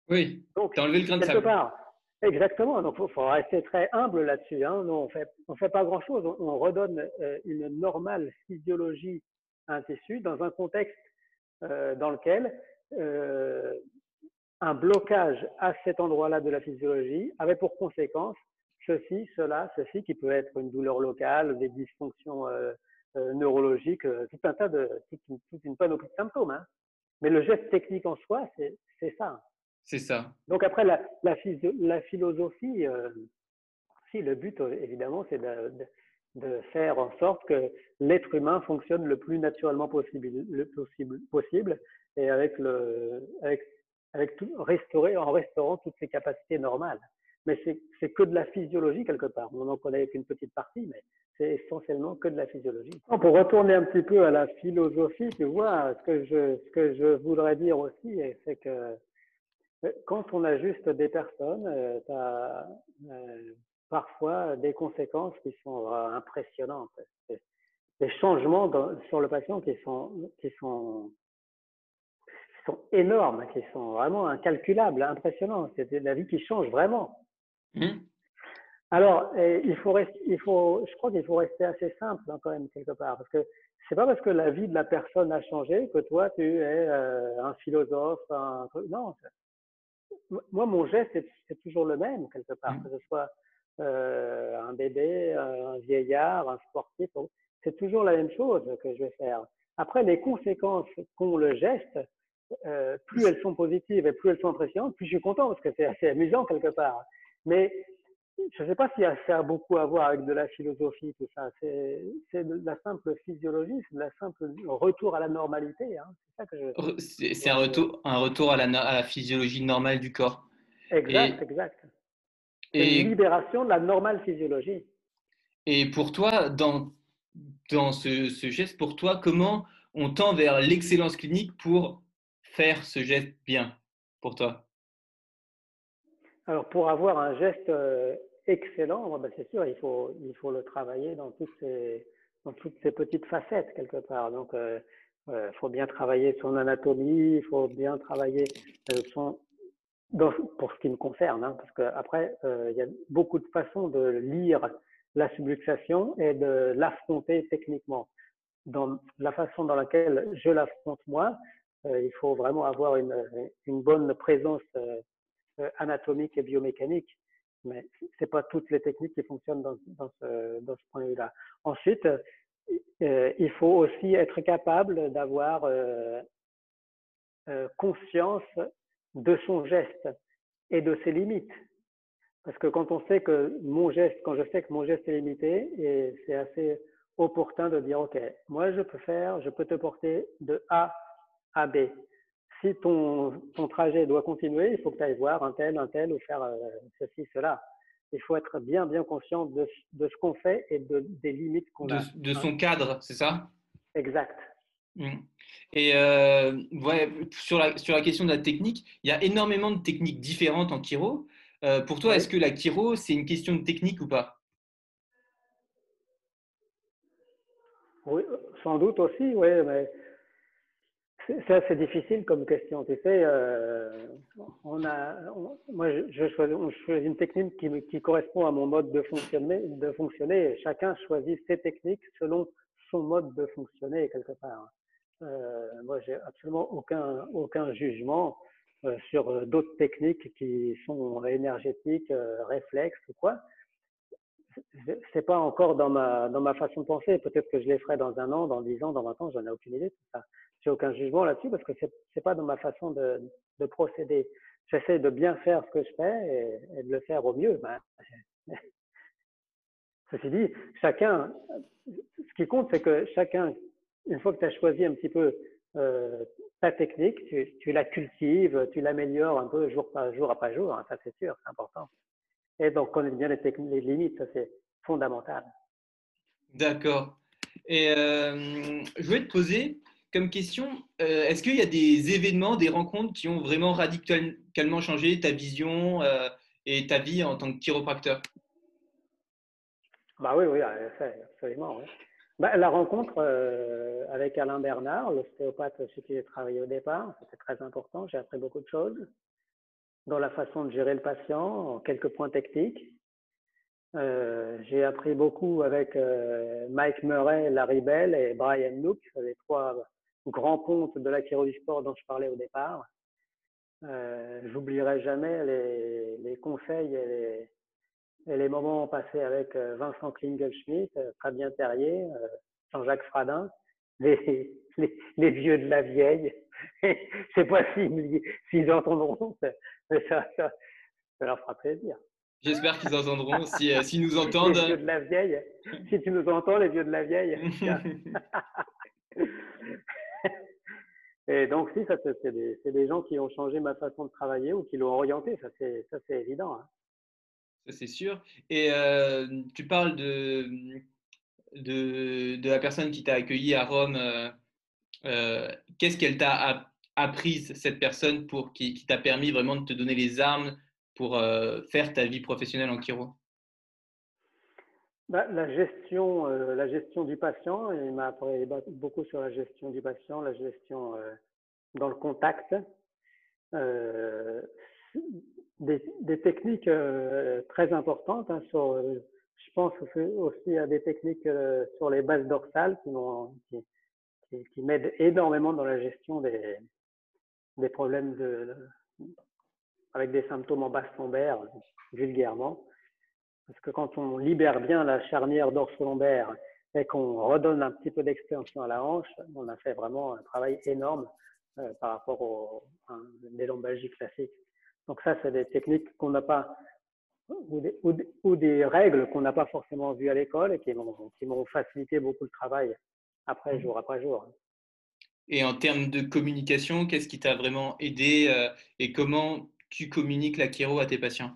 A: Oui,
B: Donc,
A: as enlevé le grain de
B: quelque
A: sable.
B: part, exactement. Donc, il faut, faut rester très humble là-dessus. Hein. Nous, on fait, on fait pas grand-chose. On, on redonne euh, une normale physiologie à un tissu dans un contexte euh, dans lequel euh, un blocage à cet endroit-là de la physiologie avait pour conséquence ceci, cela, ceci, qui peut être une douleur locale, des dysfonctions neurologiques, euh, tout un tas de, toute une, toute une panoplie de symptômes. Hein. Mais le geste technique en soi, c'est ça.
A: C'est ça.
B: Donc après, la, la, physio- la philosophie, euh, si le but, euh, évidemment, c'est de, de- de faire en sorte que l'être humain fonctionne le plus naturellement possible, le possible, possible et avec le, avec, avec tout, restaurer, en restaurant toutes ses capacités normales. Mais c'est que de la physiologie quelque part. On n'en connaît qu'une petite partie, mais c'est essentiellement que de la physiologie. Pour retourner un petit peu à la philosophie, tu vois, ce que je, ce que je voudrais dire aussi, c'est que euh, quand on ajuste des personnes, euh, tu as parfois des conséquences qui sont euh, impressionnantes. Des changements dans- sur le patient qui sont, qui sont, qui sont énormes, qui sont vraiment incalculables, impressionnants. C'est la vie qui change vraiment.
A: Hmm
B: Alors, euh, il faut rester, il faut, je crois qu'il faut rester assez simple hein, quand même quelque part, parce que c'est pas parce que la vie de la personne a changé que toi tu es euh, un philosophe, un truc. Non, moi mon geste c'est toujours le même quelque part,
A: Mm.
B: que ce soit euh, un bébé, un vieillard, un sportif, c'est toujours la même chose que je vais faire. Après, les conséquences qu'ont le geste, euh, plus elles sont positives et plus elles sont impressionnantes, plus je suis content parce que c'est assez amusant quelque part. Mais je ne sais pas si ça a beaucoup à voir avec de la philosophie, tout ça. C'est de la simple physiologie, c'est de la simple retour à la normalité. Hein. C'est ça que je.
A: Un retour, un retour à la, no- à la physiologie normale du corps.
B: Exact, exact. C'est une
A: Et,
B: libération de la normale physiologie.
A: et pour toi, dans, dans ce, ce geste, pour toi, comment on tend vers l'excellence clinique pour faire ce geste bien pour toi?
B: Alors, pour avoir un geste euh, excellent, ben, c'est sûr, il faut, il faut le travailler dans toutes ces, dans toutes ces petites facettes, quelque part. Donc, euh, euh, faut bien travailler son anatomie, il faut bien travailler euh, son. Pour ce qui me concerne, hein, parce qu'après, il y a beaucoup de façons de lire la subluxation et de l'affronter techniquement. Dans la façon dans laquelle je l'affronte moi, il faut vraiment avoir une, une bonne présence euh, anatomique et biomécanique, mais c'est pas toutes les techniques qui fonctionnent dans, ce, point de vue-là. Ensuite, euh, il faut aussi être capable d'avoir euh, conscience de son geste et de ses limites. Parce que quand on sait que mon geste, quand je sais que mon geste est limité, et c'est assez opportun de dire, OK, moi je peux faire, je peux te porter de A à B. Si ton, ton trajet doit continuer, il faut que tu ailles voir un tel, un tel, ou faire euh, ceci, cela. Il faut être bien, bien conscient de, de ce qu'on fait et de, des limites qu'on
A: de,
B: a.
A: de son cadre, c'est ça?
B: Exact.
A: Mmh. Et euh, ouais, sur, la, sur la question de la technique, il y a énormément de techniques différentes en chiro. Euh, pour toi, est-ce que la chiro, c'est une question de technique ou pas?
B: Oui, sans doute aussi, oui, mais c'est assez difficile comme question. Tu sais, euh, on a, moi, je choisis, une technique qui, correspond à mon mode de fonctionner, chacun choisit ses techniques selon son mode de fonctionner quelque part. Euh, moi, j'ai absolument aucun, aucun jugement euh, sur euh, d'autres techniques qui sont énergétiques, réflexes ou quoi. C'est pas encore dans ma, dans ma façon de penser. Peut-être que je les ferai dans un an, dans dix ans, dans vingt ans, j'en ai aucune idée. J'ai aucun jugement là-dessus parce que c'est pas dans ma façon de, de procéder. J'essaie de bien faire ce que je fais et, de le faire au mieux. Ben, [laughs] ceci dit, chacun, ce qui compte, c'est que chacun une fois que tu as choisi un petit peu euh, ta technique, tu, la cultives, tu l'améliores un peu jour par jour, après jour, hein, ça c'est sûr, c'est important. Et donc connaître bien les, les limites, ça c'est fondamental.
A: D'accord. Et euh, je voulais te poser comme question, euh, est-ce qu'il y a des événements, des rencontres qui ont vraiment radicalement changé ta vision et ta vie en tant que chiropracteur?
B: Bah oui, oui, absolument. Oui. Bah, la rencontre euh, avec Alain Bernard, l'ostéopathe chez qui j'ai travaillé au départ, c'était très important. J'ai appris beaucoup de choses dans la façon de gérer le patient, en quelques points techniques. Euh, j'ai appris beaucoup avec euh, Mike Murray, Larry Bell et Brian Nook, les trois grands pontes de la du sport dont je parlais au départ. Euh, J'oublierai jamais les, les conseils et les, et les moments passés avec euh, Vincent Klingelschmidt, euh, Fabien Terrier, euh, Jean-Jacques Fradin, les, les, vieux de la vieille. [laughs] Je sais pas s'ils si, entendront, mais ça, ça, leur fera plaisir.
A: J'espère qu'ils entendront. Si, si nous entendent. [laughs]
B: Les vieux de la vieille. Si tu nous entends, les vieux de la vieille. [laughs] Et donc, si, c'est des, gens qui ont changé ma façon de travailler ou qui l'ont orienté. Ça, c'est évident. Hein
A: ça c'est sûr. Et euh, tu parles de, la personne qui t'a accueilli à Rome. Euh, euh, qu'est-ce qu'elle t'a apprise, cette personne, pour, qui, qui t'a permis vraiment de te donner les armes pour faire ta vie professionnelle en chiro
B: bah, la, gestion, la gestion du patient, il m'a appris beaucoup sur la gestion du patient, la gestion dans le contact des, techniques euh, très importantes. Hein, euh, je pense aussi à des techniques euh, sur les bases dorsales qui, m'aident énormément dans la gestion des, des problèmes de, avec des symptômes en basse lombaire, vulgairement. Parce que quand on libère bien la charnière dorso-lombaire et qu'on redonne un petit peu d'extension à la hanche, on a fait vraiment un travail énorme par rapport aux, des lombalgies classiques. Donc ça, c'est des techniques qu'on n'a pas, ou des, règles qu'on n'a pas forcément vues à l'école et qui m'ont facilité beaucoup le travail après, jour après jour.
A: Et en termes de communication, qu'est-ce qui t'a vraiment aidé euh, et comment tu communiques la chiro à tes patients?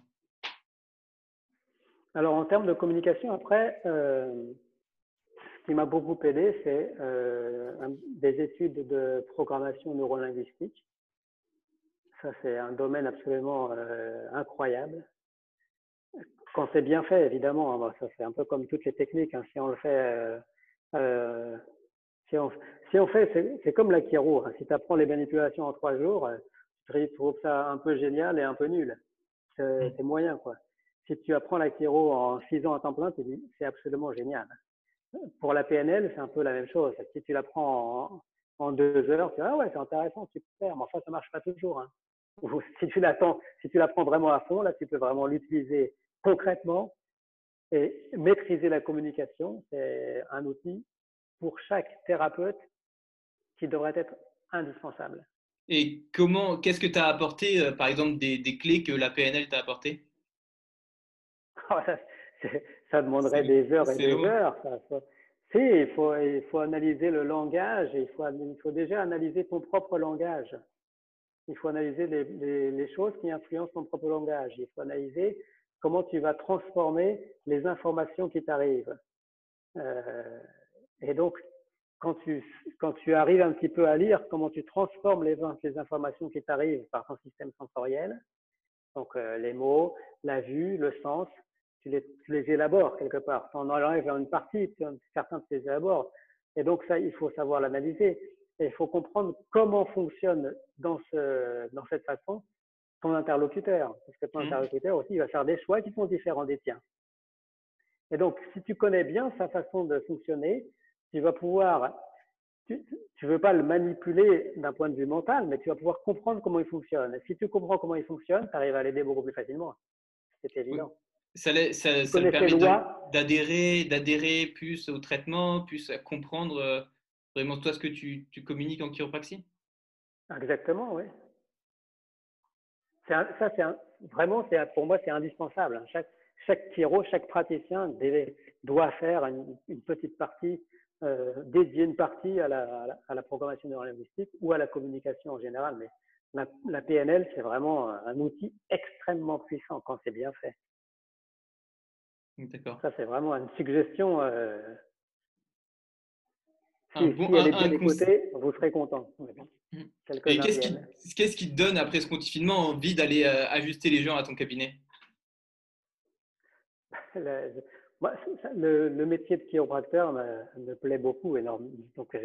B: Alors en termes de communication, après, euh, ce qui m'a beaucoup aidé, c'est euh, des études de programmation neurolinguistique ça, c'est un domaine absolument euh, incroyable. Quand c'est bien fait, évidemment, hein, ça c'est un peu comme toutes les techniques. Hein. si on le fait, euh, euh, si, on, si on fait, c'est comme la chiro. Hein. si tu apprends les manipulations en trois jours, tu trouves ça un peu génial et un peu nul. C'est mmh. moyen, quoi. Si tu apprends la chiro en six ans à temps plein, tu dis c'est absolument génial. Pour la PNL, c'est un peu la même chose. Si tu l'apprends en, en, deux heures, tu dis ah ouais, c'est intéressant, super, mais enfin ça marche pas toujours. Hein [laughs] si tu l'attends, si l'apprends vraiment à fond, là, tu peux vraiment l'utiliser concrètement et maîtriser la communication. C'est un outil pour chaque thérapeute qui devrait être indispensable.
A: Et comment, qu'est-ce que tu as apporté, euh, par exemple, des, des, clés que la PNL t'a apporté [laughs]
B: ça, demanderait des heures et des heures. Si, il faut, il faut analyser le langage, il faut, il faut déjà analyser ton propre langage il faut analyser les, les, choses qui influencent ton propre langage. Il faut analyser comment tu vas transformer les informations qui t'arrivent. Euh, et donc, quand tu, quand tu arrives un petit peu à lire comment tu transformes les, les informations qui t'arrivent par ton système sensoriel, donc euh, les mots, la vue, le sens, tu les, tu les élabores quelque part. Tu en enlèves une partie, certains tu les élabores. Et donc ça, il faut savoir l'analyser. Et il faut comprendre comment fonctionne dans, ce, dans cette façon ton interlocuteur. Parce que ton mmh. interlocuteur aussi, il va faire des choix qui sont différents des tiens. Et donc, si tu connais bien sa façon de fonctionner, tu vas pouvoir, tu ne veux pas le manipuler d'un point de vue mental, mais tu vas pouvoir comprendre comment il fonctionne. Et si tu comprends comment il fonctionne, tu arrives à l'aider beaucoup plus facilement. C'est évident.
A: Ça, ça, ça permet d'adhérer, d'adhérer plus au traitement, plus à comprendre euh, vraiment toi ce que tu, tu communiques en chiropraxie?
B: Exactement, oui. ça, c'est vraiment, pour moi, c'est indispensable. Hein. Chaque, chaque chiro, chaque praticien doit faire une, une petite partie, euh, dédier une partie à la, à la, programmation neurolinguistique ou à la communication en général. Mais la, la PNL, c'est vraiment un outil extrêmement puissant quand c'est bien fait.
A: D'accord.
B: Ça, c'est vraiment une suggestion. Euh, si, elle est bien écoutée, vous serez content.
A: Mmh. Et qu'est-ce qui, te donne, après ce confinement, envie d'aller euh, ajuster les gens à ton cabinet? [laughs]
B: Le, le, métier de chiropracteur me, plaît beaucoup. Donc,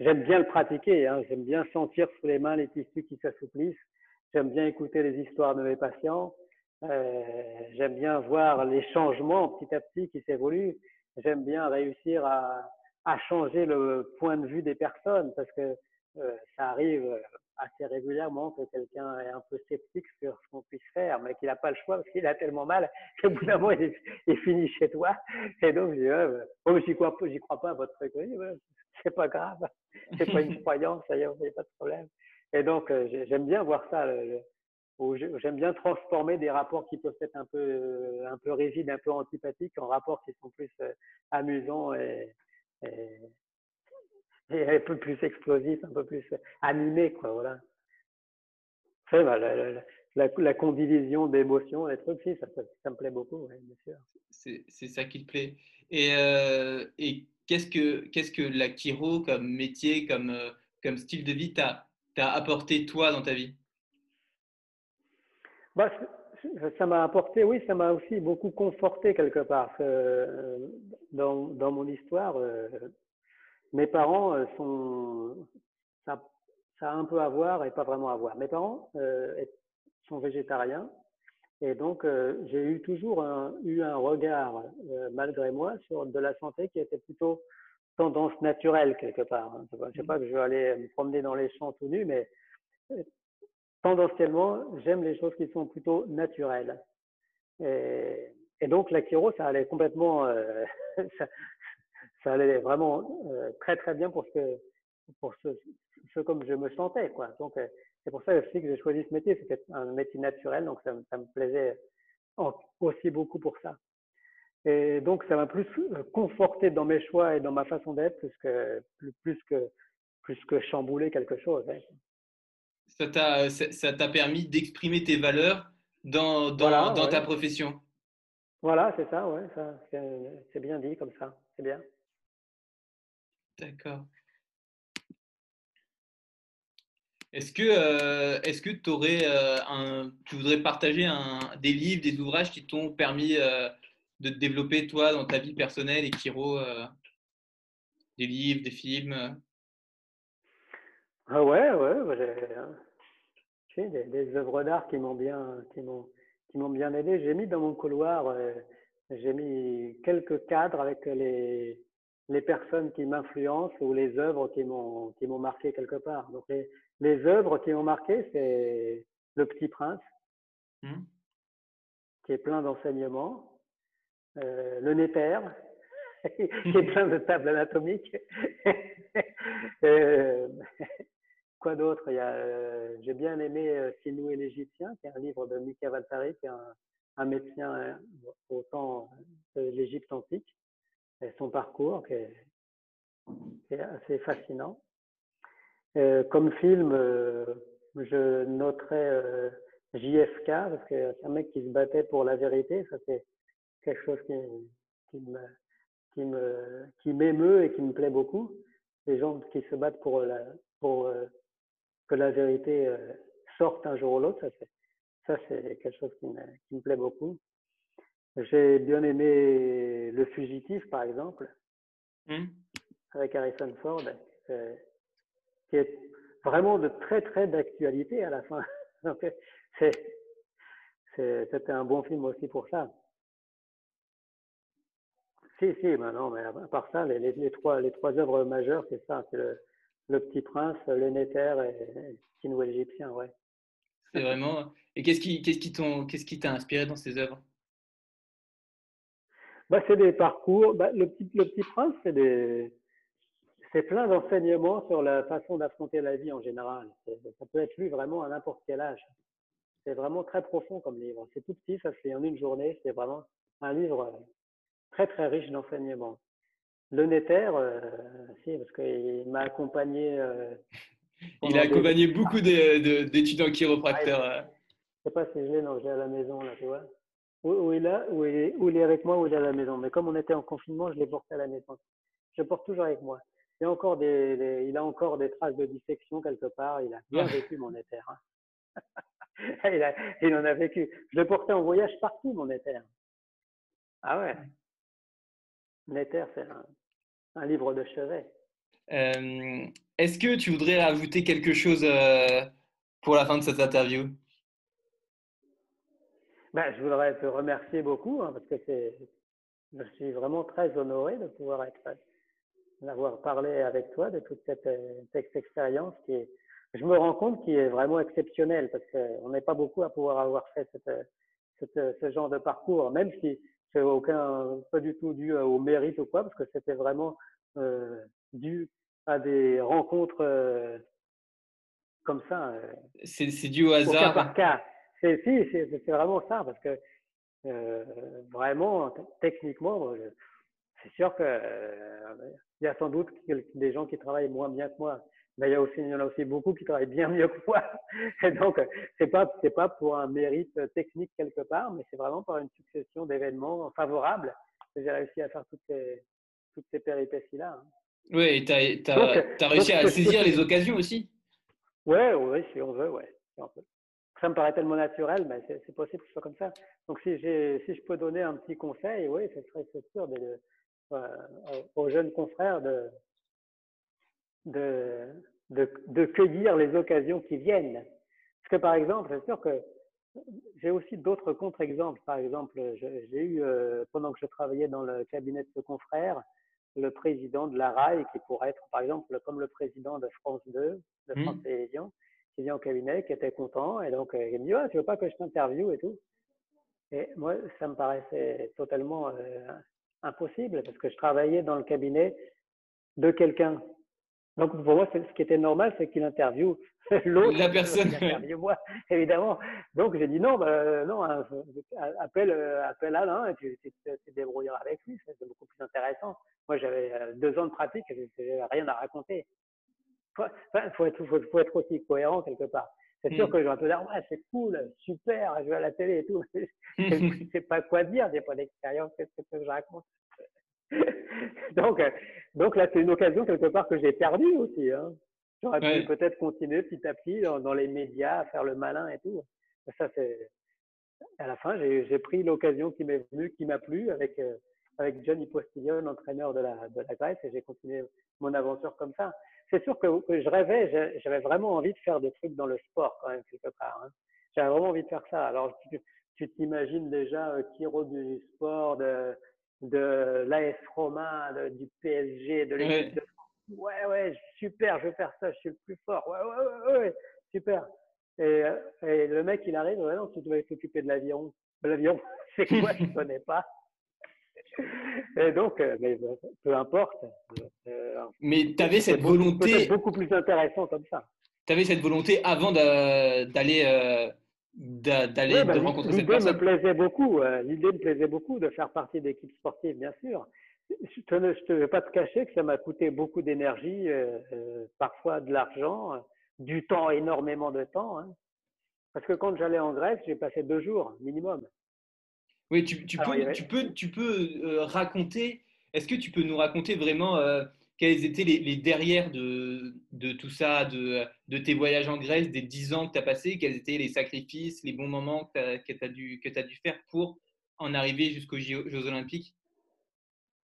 B: j'aime bien le pratiquer. Hein. J'aime bien sentir sous les mains les tissus qui s'assouplissent. J'aime bien écouter les histoires de mes patients. Euh, j'aime bien voir les changements petit à petit qui s'évoluent. J'aime bien réussir à, à, changer le point de vue des personnes parce que euh, ça arrive assez régulièrement que quelqu'un est un peu sceptique sur ce qu'on puisse faire, mais qu'il n'a pas le choix parce qu'il a tellement mal [laughs] qu'au bout d'un moment, il, est, finit chez toi. Et donc, je dis, ouais, oh, j'y crois, j'y crois pas à votre truc. c'est pas grave, c'est pas une [laughs] croyance, ça y est, pas de problème. Et donc, euh, j'aime bien voir ça. J'aime bien transformer des rapports qui peuvent être un peu, un peu rigides, un peu antipathiques, en rapports qui sont plus euh, amusants et, un peu plus explosif, un peu plus animé, quoi, voilà. Enfin, bah, la, condivision d'émotions, les trucs, si, ça, me plaît beaucoup, bien sûr.
A: C'est ça qui te plaît. Et, euh, qu'est-ce que que la chiro comme métier, comme, euh, comme style de vie t'a apporté toi dans ta vie?
B: Bah, ça m'a apporté, oui, ça m'a aussi beaucoup conforté quelque part. Euh, dans, dans mon histoire, euh, mes parents euh, sont, ça, ça, a un peu à voir et pas vraiment à voir. Mes parents euh, sont végétariens et donc j'ai eu toujours un, eu un regard, malgré moi, sur de la santé qui était plutôt tendance naturelle quelque part. Je ne sais pas que je vais aller me promener dans les champs tout nu, mais tendanciellement, j'aime les choses qui sont plutôt naturelles. Et, donc la chiro, ça allait complètement, euh, [laughs] ça, allait vraiment euh, très très bien pour ce pour ce, ce, comme je me sentais quoi. Donc euh, c'est pour ça aussi que j'ai choisi ce métier, c'était un métier naturel, donc ça, me plaisait aussi beaucoup pour ça. Et donc ça m'a plus conforté dans mes choix et dans ma façon d'être plus que plus que plus que chambouler quelque chose. Hein.
A: Ça t'a ça t'a permis d'exprimer tes valeurs dans dans, dans ta profession.
B: Voilà, c'est ça, ouais, ça c'est bien dit comme ça, c'est bien.
A: D'accord. Est-ce que, euh, est-ce que aurais, euh, un, tu voudrais partager un, des livres, des ouvrages qui t'ont permis euh, de te développer toi dans ta vie personnelle et Kiro Des livres, des films
B: Ah ouais, ouais, j'ai des, des, œuvres d'art qui m'ont bien, qui m'ont, qui m'ont bien aidé. J'ai mis dans mon couloir, j'ai mis quelques cadres avec les, les personnes qui m'influencent ou les œuvres qui m'ont qui m'ont marqué quelque part. Donc les, les œuvres qui m'ont marqué, c'est Le Petit Prince, mmh. qui est plein d'enseignements, euh, Le Néper, [laughs] qui est plein de tables anatomiques. [laughs] euh, quoi d'autre? Euh, j'ai bien aimé euh, Sinou et l'Égyptien, qui est un livre de Mika Valtari, qui est un, médecin euh, au temps de l'Égypte antique et son parcours qui est, assez fascinant. Euh, comme film, euh, je noterais euh, JFK parce que c'est un mec qui se battait pour la vérité. Ça c'est quelque chose qui, me qui me qui m'émeut et qui me plaît beaucoup. des gens qui se battent pour, la, pour que la vérité sorte un jour ou l'autre. Ça, c'est, ça, c'est quelque chose qui me, qui me plaît beaucoup. J'ai bien aimé Le Fugitif, par exemple, mmh. avec Harrison Ford, qui est vraiment de très, très d'actualité à la fin. [laughs] Donc, c'est, c'était un bon film aussi pour ça. Si, si, non, mais à part ça, les, les, trois, les trois œuvres majeures, c'est ça, c'est le, le, Petit Prince, Le Néther et Tino l'Égyptien, ouais.
A: C'est vraiment. Et qu'est-ce qui, qu'est-ce qui, qu'est-ce qui t'a inspiré dans ces œuvres?
B: Bah, c'est des parcours. Bah, le petit, le petit Prince, c'est des, c'est plein d'enseignements sur la façon d'affronter la vie en général. Ça peut être lu vraiment à n'importe quel âge. C'est vraiment très profond comme livre. C'est tout petit, ça se fait en une journée. C'est vraiment un livre très très riche d'enseignements. Le Néther, euh, si, parce qu'il m'a accompagné. Euh,
A: il a accompagné beaucoup d'étudiants chiropracteurs.
B: Ah, je sais pas si je l'ai, non, je l'ai à la maison, là, tu vois. Où, il est où, il où il est avec moi, ou il est à la maison. Mais comme on était en confinement, je l'ai porté à la maison. Je le porte toujours avec moi. Il, a encore des, il a encore des traces de dissection quelque part. Il a bien ah. vécu mon éther. Hein. [laughs] il, a, il, en a vécu. Je le portais en voyage partout, mon éther. Ah ouais. L'éther, c'est un, un, livre de chevet.
A: Euh, Est-ce que tu voudrais rajouter quelque chose euh, pour la fin de cette interview?
B: Ben, Je voudrais te remercier beaucoup hein, parce que c'est, je suis vraiment très honoré de pouvoir être d'avoir parlé avec toi de toute cette, cette expérience qui est, je me rends compte qui est vraiment exceptionnelle parce qu'on n'est pas beaucoup à pouvoir avoir fait cette, cette, ce genre de parcours, même si c'est aucun, pas du tout dû au mérite ou quoi, parce que c'était vraiment euh, dû à des rencontres euh, comme ça. Euh,
A: c'est dû au hasard.
B: Au cas par cas. C'est si, c'est vraiment ça, parce que euh, vraiment, techniquement, c'est sûr que euh, il y a sans doute des gens qui travaillent moins bien que moi. Mais il y, a aussi, il y en a aussi beaucoup qui travaillent bien mieux que moi. [laughs] Et donc, c'est pas, c'est pas pour un mérite technique quelque part, mais c'est vraiment par une succession d'événements favorables que j'ai réussi à faire toutes ces, toutes ces péripéties-là. Hein.
A: Oui, et tu as, réussi à saisir les occasions aussi?
B: Oui, oui, si on veut, ouais. Ça me paraît tellement naturel, mais c'est possible que ce soit comme ça. Donc, si, si je peux donner un petit conseil, oui, ce serait sûr de, euh, aux jeunes confrères de, de, de, de, cueillir les occasions qui viennent. Parce que par exemple, c'est sûr que j'ai aussi d'autres contre-exemples. Par exemple, j'ai eu, euh, pendant que je travaillais dans le cabinet de ce confrère, le président de la RAI, qui pourrait être, par exemple, comme le président de France 2, de mmh. France Télévisions, qui vient au cabinet, qui était content, et donc euh, il me dit, tu veux pas que je t'interviewe et tout? Et moi, ça me paraissait totalement impossible parce que je travaillais dans le cabinet de quelqu'un. Donc pour moi, ce qui était normal, c'est qu'il interviewe [laughs] l'autre.
A: La personne.
B: moi, évidemment. Donc j'ai dit non, bah, non, hein, appelle, euh, appelle Alain et tu, tu, te débrouilleras avec lui. C'est beaucoup plus intéressant. Moi, j'avais euh, deux ans de pratique je rien à raconter. Il faut, être, faut, faut, être aussi cohérent quelque part. C'est sûr hmm. que je vais te dire, ouais, c'est cool, super, je vais à la télé et tout. [laughs] je sais pas quoi dire, j'ai pas d'expérience, qu'est-ce que je raconte? [laughs] donc, donc là, c'est une occasion quelque part que j'ai perdue aussi. Hein. J'aurais pu peut-être continuer petit à petit dans, les médias à faire le malin et tout. Ça, c'est à la fin, j'ai pris l'occasion qui m'est venue, qui m'a plu avec euh, avec Johnny Postillon, de la de la Grèce, et j'ai continué mon aventure comme ça c'est sûr que, je rêvais, j'avais vraiment envie de faire des trucs dans le sport quand même quelque part. Hein. J'avais vraiment envie de faire ça. Alors tu t'imagines déjà euh, Kiro du sport, de, de l'AS Roma, du PSG, de l'équipe de Ouais, ouais, super, je vais faire ça, je suis le plus fort. Ouais, ouais, ouais, ouais, super. Et, euh, et le mec, il arrive, ouais, non, tu dois t'occuper de l'avion. L'avion, [laughs] c'est quoi, je connais pas. [laughs] Et donc, euh, mais peu importe.
A: Euh, mais tu avais cette volonté.
B: beaucoup plus intéressant comme ça.
A: Tu avais cette volonté avant d'aller. Euh, d'aller
B: bah,
A: rencontrer
B: cette personne. L'idée me plaisait beaucoup. L'idée me plaisait beaucoup de faire partie d'équipes sportives, bien sûr. Je ne te, vais pas te cacher que ça m'a coûté beaucoup d'énergie, parfois de l'argent, du temps, énormément de temps. Hein. Parce que quand j'allais en Grèce, j'ai passé deux jours minimum.
A: Oui, tu, tu, peux, tu, peux, tu peux raconter, est-ce que tu peux nous raconter vraiment euh, quels étaient les, derrières de, de, tout ça, de, de, tes voyages en Grèce, des 10 ans que tu as passés, quels étaient les sacrifices, les bons moments que tu as, dû, que as dû faire pour en arriver jusqu'aux Jeux, Olympiques?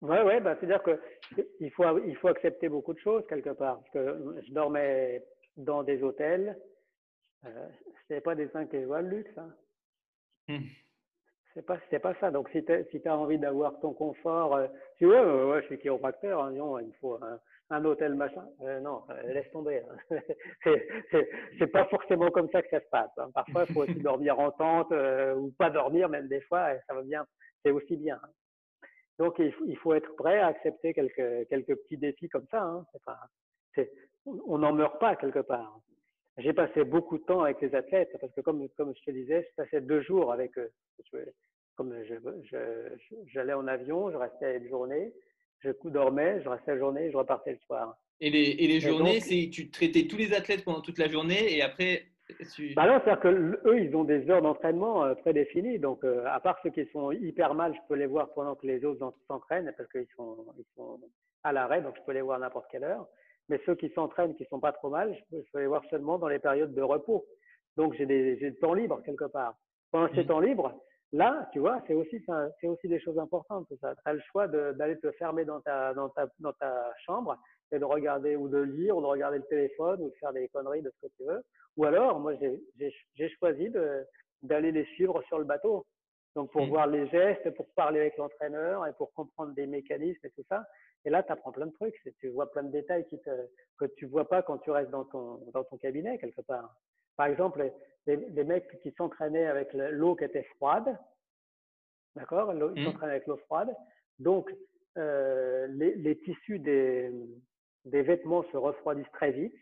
B: Oui, ouais, bah, c'est-à-dire qu'il faut, il faut accepter beaucoup de choses quelque part. Parce que je dormais dans des hôtels, euh, ce pas des 5 étoiles luxe. Hein. C'est pas, c'est pas ça. Donc, si tu si as envie d'avoir ton confort, euh, tu vois, ouais, je suis chiropracteur, hein, non, il faut un, un hôtel machin. Euh, non, euh, laisse tomber. Hein. [laughs] c'est pas forcément comme ça que ça se passe. Hein. Parfois, il faut aussi dormir en tente ou pas dormir, même des fois, et ça va bien. C'est aussi bien. Hein. Donc, il, il, faut être prêt à accepter quelques, quelques petits défis comme ça. Hein. Pas, on n'en meurt pas quelque part. J'ai passé beaucoup de temps avec les athlètes parce que comme, comme je te disais, je passais deux jours avec eux. Comme j'allais en avion, je restais une journée, je dormais, je restais la journée, je repartais le soir.
A: Et les, et les journées, c'est tu traitais tous les athlètes pendant toute la journée et après
B: bah non, c'est-à-dire que eux, ils ont des heures d'entraînement euh, très définies. Donc, euh, à part ceux qui sont hyper mal, je peux les voir pendant que les autres s'entraînent parce qu'ils sont, ils sont à l'arrêt, donc je peux les voir à n'importe quelle heure. Mais ceux qui s'entraînent, qui sont pas trop mal, je peux, les voir seulement dans les périodes de repos. Donc j'ai des, j'ai temps libre quelque part. Pendant ces mmh. temps libres, là, tu vois, c'est aussi, c'est aussi des choses importantes. Tu as le choix d'aller te fermer dans ta, dans, ta, dans ta chambre et de regarder ou de lire ou de regarder le téléphone ou de faire des conneries de ce que tu veux. Ou alors, moi, j'ai choisi d'aller les suivre sur le bateau. Donc, pour mmh. voir les gestes, pour parler avec l'entraîneur et pour comprendre des mécanismes et tout ça. Et là, tu apprends plein de trucs. Tu vois plein de détails qui te, que tu vois pas quand tu restes dans ton, dans ton cabinet, quelque part. Par exemple, les, les mecs qui s'entraînaient avec l'eau qui était froide, d'accord Ils mmh. s'entraînaient avec l'eau froide. Donc, euh, les, les, tissus des, des vêtements se refroidissent très vite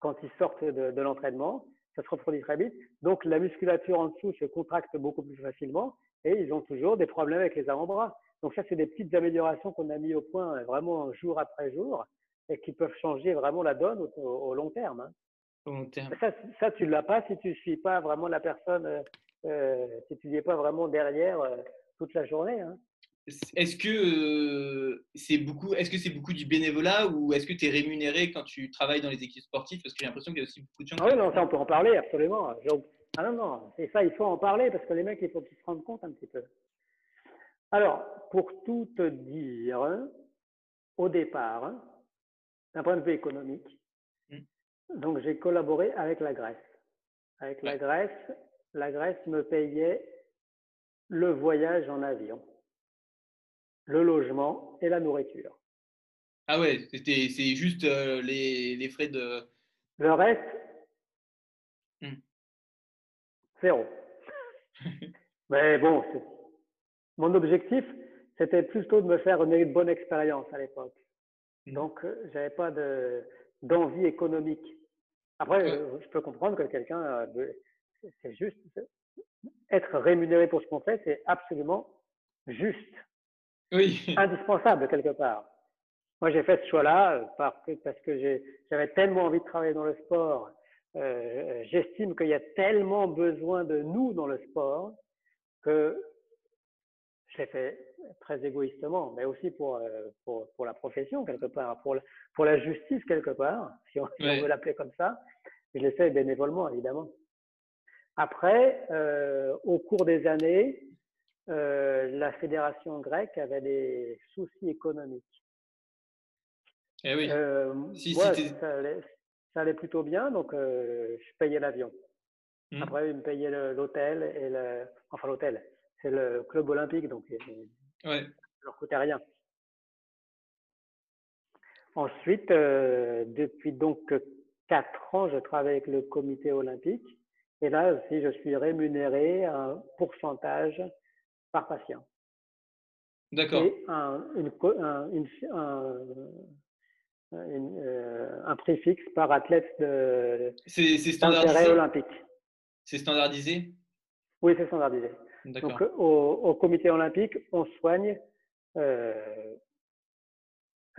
B: quand ils sortent de, de l'entraînement. Ça se refroidit très vite. Donc, la musculature en dessous se contracte beaucoup plus facilement et ils ont toujours des problèmes avec les avant-bras. Donc ça, c'est des petites améliorations qu'on a mis au point euh, vraiment jour après jour et qui peuvent changer vraiment la donne au, long terme. Hein.
A: long terme.
B: Ça, ça tu ne l'as pas si tu ne suis pas vraiment la personne, euh, euh si tu n'y es pas vraiment derrière euh, toute la journée. Hein.
A: Est-ce que c'est beaucoup, est-ce que c'est beaucoup du bénévolat ou est-ce que tu es rémunéré quand tu travailles dans les équipes sportives? Parce que j'ai l'impression qu'il y a aussi beaucoup de gens.
B: Ah oui, non, ça on peut en parler absolument. Ah non, non, c'est ça, il faut en parler parce que les mecs, il faut qu'ils se rendent compte un petit peu. Alors, pour tout te dire, au départ, d'un point de vue économique, mmh. donc j'ai collaboré avec la Grèce. Avec la Grèce, la Grèce me payait le voyage en avion, le logement et la nourriture.
A: Ah ouais, c'était c'est juste euh, les, les, frais de.
B: Le reste, mmh. zéro. [laughs] Mais bon, mon objectif, c'était plutôt de me faire une bonne expérience à l'époque. Mmh. Donc, euh, j'avais pas de, d'envie économique. Après, euh, je peux comprendre que quelqu'un, euh, c'est juste, être rémunéré pour ce qu'on fait, c'est absolument juste.
A: Oui. [laughs]
B: Indispensable quelque part. Moi, j'ai fait ce choix-là parce que j'avais tellement envie de travailler dans le sport. J'estime qu'il y a tellement besoin de nous dans le sport que je l'ai fait très égoïstement, mais aussi pour, euh, pour, pour, la profession quelque part, pour, pour la justice quelque part, [laughs] si on, veut l'appeler comme ça. Je l'ai fait bénévolement, évidemment. Après, euh, au cours des années, euh, la fédération grecque avait des soucis économiques.
A: Eh oui.
B: Si, ça, allait, ça, allait, plutôt bien, donc je payais l'avion. Mmh. Après, ils me payaient l'hôtel et le, enfin l'hôtel, c'est le club olympique, donc
A: ouais.
B: ça leur coûtait rien. Ensuite, euh, depuis donc quatre ans, je travaille avec le comité olympique. Et là aussi, je suis rémunéré à un pourcentage par patient.
A: D'accord.
B: Et un, une, un, euh, un, prix fixe par athlète de
A: c'est, standardisé?
B: olympique.
A: C'est standardisé?
B: Oui, c'est standardisé. Donc, au, comité olympique, on soigne. Euh,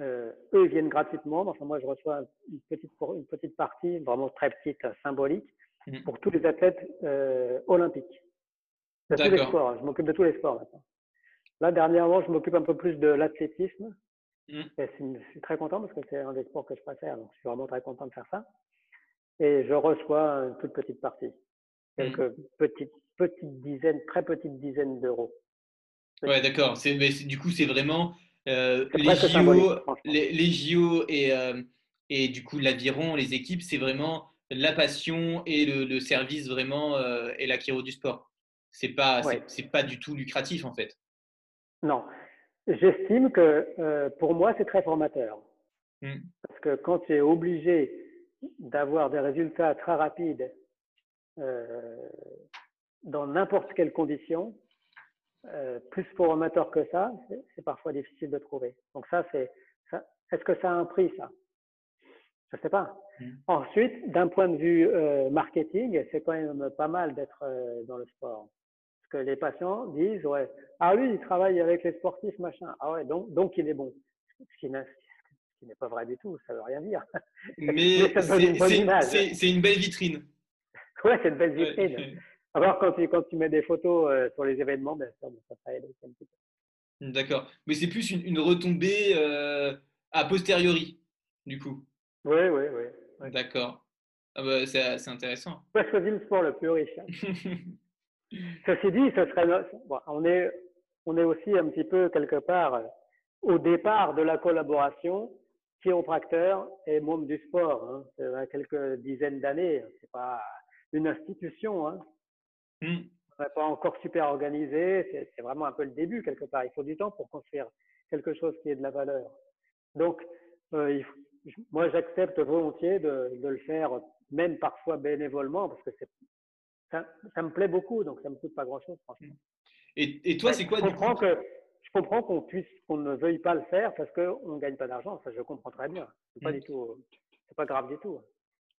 B: euh, eux, viennent gratuitement. Enfin, moi, je reçois une petite, une petite partie, vraiment très petite, symbolique, mmh. pour tous les athlètes euh, olympiques. De tous les sports. Je m'occupe de tous les sports maintenant. Là, dernièrement, je m'occupe un peu plus de l'athlétisme Mmh. Et je suis très content parce que c'est un des sports que je préfère, donc je suis vraiment très content de faire ça. Et je reçois une toute petite partie, mmh. quelques petites, petites dizaines, très petites dizaines d'euros.
A: Ouais, d'accord. Du coup, c'est vraiment euh, les, JO, les, les, JO et, euh, et du coup l'aviron, les équipes, c'est vraiment la passion et le, service vraiment euh, et la du sport. C'est pas, c'est pas du tout lucratif en fait.
B: Non, j'estime que pour moi c'est très formateur. Mmh. Parce que quand tu es obligé d'avoir des résultats très rapides dans n'importe quelle condition, euh, plus pour amateur que ça, c'est parfois difficile de trouver. Donc ça, c'est, est-ce que ça a un prix, ça? Je ne sais pas. Mm. Ensuite, d'un point de vue euh, marketing, c'est quand même pas mal d'être euh, dans le sport. Parce que les patients disent, ouais, ah oui, il travaille avec les sportifs, machin. Ah ouais, donc, donc il est bon. Ce qui n'est pas vrai du tout, ça ne veut rien dire.
A: Mais, [laughs] c'est une belle vitrine.
B: Ouais, c'est une belle vitrine. Alors, quand tu, quand tu mets des photos euh, sur les événements, ben, ça, ça, aide aussi un petit
A: peu. D'accord. Mais c'est plus une, retombée euh, a posteriori, du coup.
B: Oui, oui, oui.
A: D'accord. Ah bah, c'est intéressant.
B: Tu as choisi le sport le plus riche. Hein. [laughs] Ceci dit, ce serait, on, est, on est aussi un petit peu quelque part au départ de la collaboration chiropracteur et monde du sport. Hein. C'est quelques dizaines d'années. C'est pas une institution. Hein. Mmh. On n'est pas encore super organisé. C'est vraiment un peu le début quelque part. Il faut du temps pour construire quelque chose qui ait de la valeur. Donc, euh, moi, j'accepte volontiers de, le faire, même parfois bénévolement, parce que ça, ça, me plaît beaucoup, donc ça me coûte pas grand-chose, franchement.
A: Mmh. Et, toi, c'est quoi
B: je comprends que Je comprends qu'on puisse, qu'on ne veuille pas le faire parce qu'on ne gagne pas d'argent. Ça, je comprends très bien. C'est pas mmh. du tout, c'est pas grave du tout.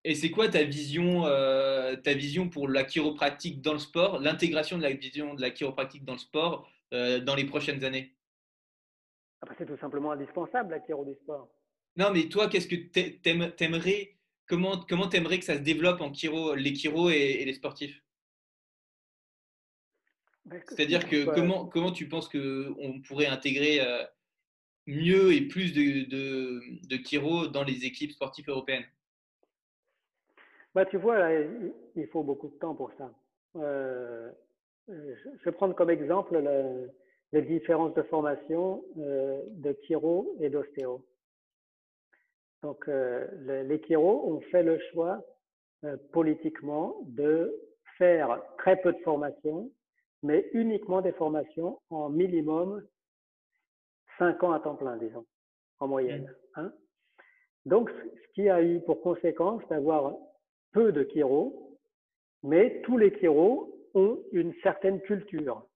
A: Et c'est quoi ta vision, euh, ta vision pour la chiropratique dans le sport, l'intégration de la vision de la chiropratique dans le sport euh, dans les prochaines années?
B: Ah bah, C'est tout simplement indispensable, la chiro du sport.
A: Non, mais toi, qu'est-ce que tu aimerais Comment comment aimerais que ça se développe en chiro, les chiro et, les sportifs? Bah, C'est-à-dire que comment, comment tu penses qu'on pourrait intégrer euh, mieux et plus de, de, de chiro dans les équipes sportives européennes?
B: Bah, tu vois, il faut beaucoup de temps pour ça. Euh, je vais prendre comme exemple les différences de formation euh, de chiro et d'ostéo. Donc, euh, les chiro ont fait le choix politiquement de faire très peu de formations, mais uniquement des formations en minimum 5 ans à temps plein, disons, en moyenne. Mmh. Hein. Donc, ce qui a eu pour conséquence d'avoir peu de chiro, mais tous les chiro ont une certaine culture.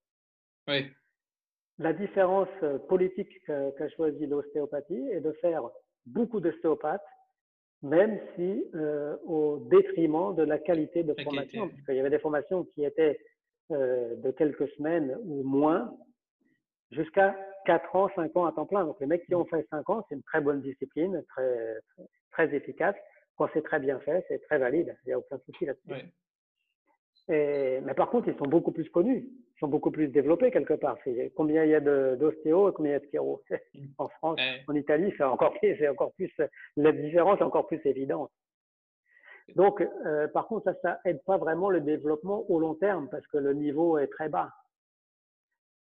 B: La différence politique qu'a choisi l'ostéopathie est de faire beaucoup d'ostéopathes, même si euh, au détriment de la qualité de formation, parce qu'il y avait des formations qui étaient euh, de quelques semaines ou moins, jusqu'à 4 ans, 5 ans à temps plein. Donc les mecs qui ont fait 5 ans, c'est une très bonne discipline, très, très efficace quand c'est très bien fait, c'est très valide. Il n'y a aucun souci là-dessus. mais par contre, ils sont beaucoup plus connus. Ils sont beaucoup plus développés quelque part. Combien il y a d'ostéo et combien il y a de chiro [laughs] En France, en Italie, c'est encore, encore plus, la différence est encore plus évidente. Donc, euh, par contre, ça, ça aide pas vraiment le développement au long terme parce que le niveau est très bas.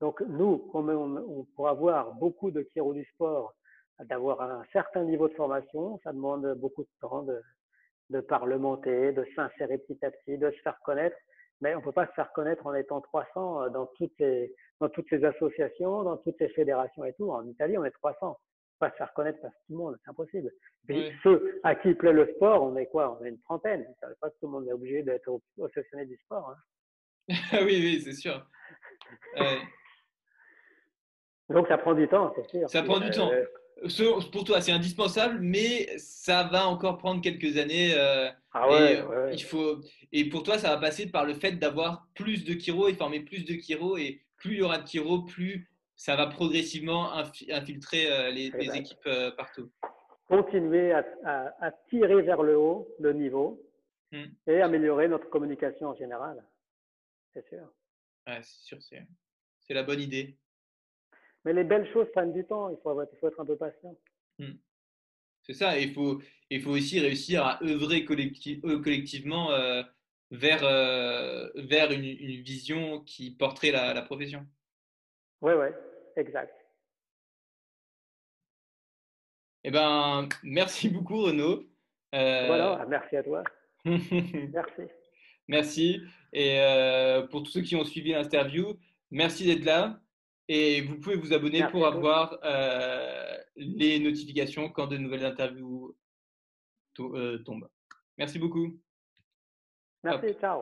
B: Donc, nous, on, on, pour avoir beaucoup de chiro du sport d'avoir un certain niveau de formation. Ça demande beaucoup de temps de, de parlementer, de s'insérer petit à petit, de se faire connaître. Mais on ne peut pas se faire connaître en étant 300 euh, dans toutes les, dans toutes les associations, dans toutes les fédérations et tout. En Italie, on est 300. On ne peut pas se faire connaître par tout le monde, c'est impossible. ceux à qui plaît le sport, on est quoi? On est une trentaine. Ça veut pas que tout le monde est obligé d'être obsessionné du sport. Hein. [laughs]
A: oui, oui, c'est sûr.
B: Donc ça prend du temps, c'est sûr.
A: Ça prend du temps. Euh, pour toi, c'est indispensable, mais ça va encore prendre quelques années. Euh,
B: ah ouais, et,
A: Il faut, et pour toi, ça va passer par le fait d'avoir plus de chiro et former plus de chiro. Et plus il y aura de chiro, plus ça va progressivement infiltrer euh, les, équipes euh, partout.
B: Continuer à, tirer vers le haut le niveau hmm. et améliorer notre communication en général. C'est sûr.
A: Ouais, c'est sûr, c'est la bonne idée.
B: Mais les belles choses prennent du temps, il faut, il faut être un peu patient.
A: Hmm. C'est ça, il faut, il faut aussi réussir à œuvrer collectivement euh, vers, euh, vers une, vision qui porterait la, profession.
B: Oui, oui, exact.
A: Eh ben, merci beaucoup, Renaud.
B: Euh, voilà, merci à toi. [laughs] merci.
A: Merci. Et pour tous ceux qui ont suivi l'interview, merci d'être là. Et vous pouvez vous abonner pour avoir euh, les notifications quand de nouvelles interviews euh, tombent. Merci beaucoup.
B: Merci, ciao.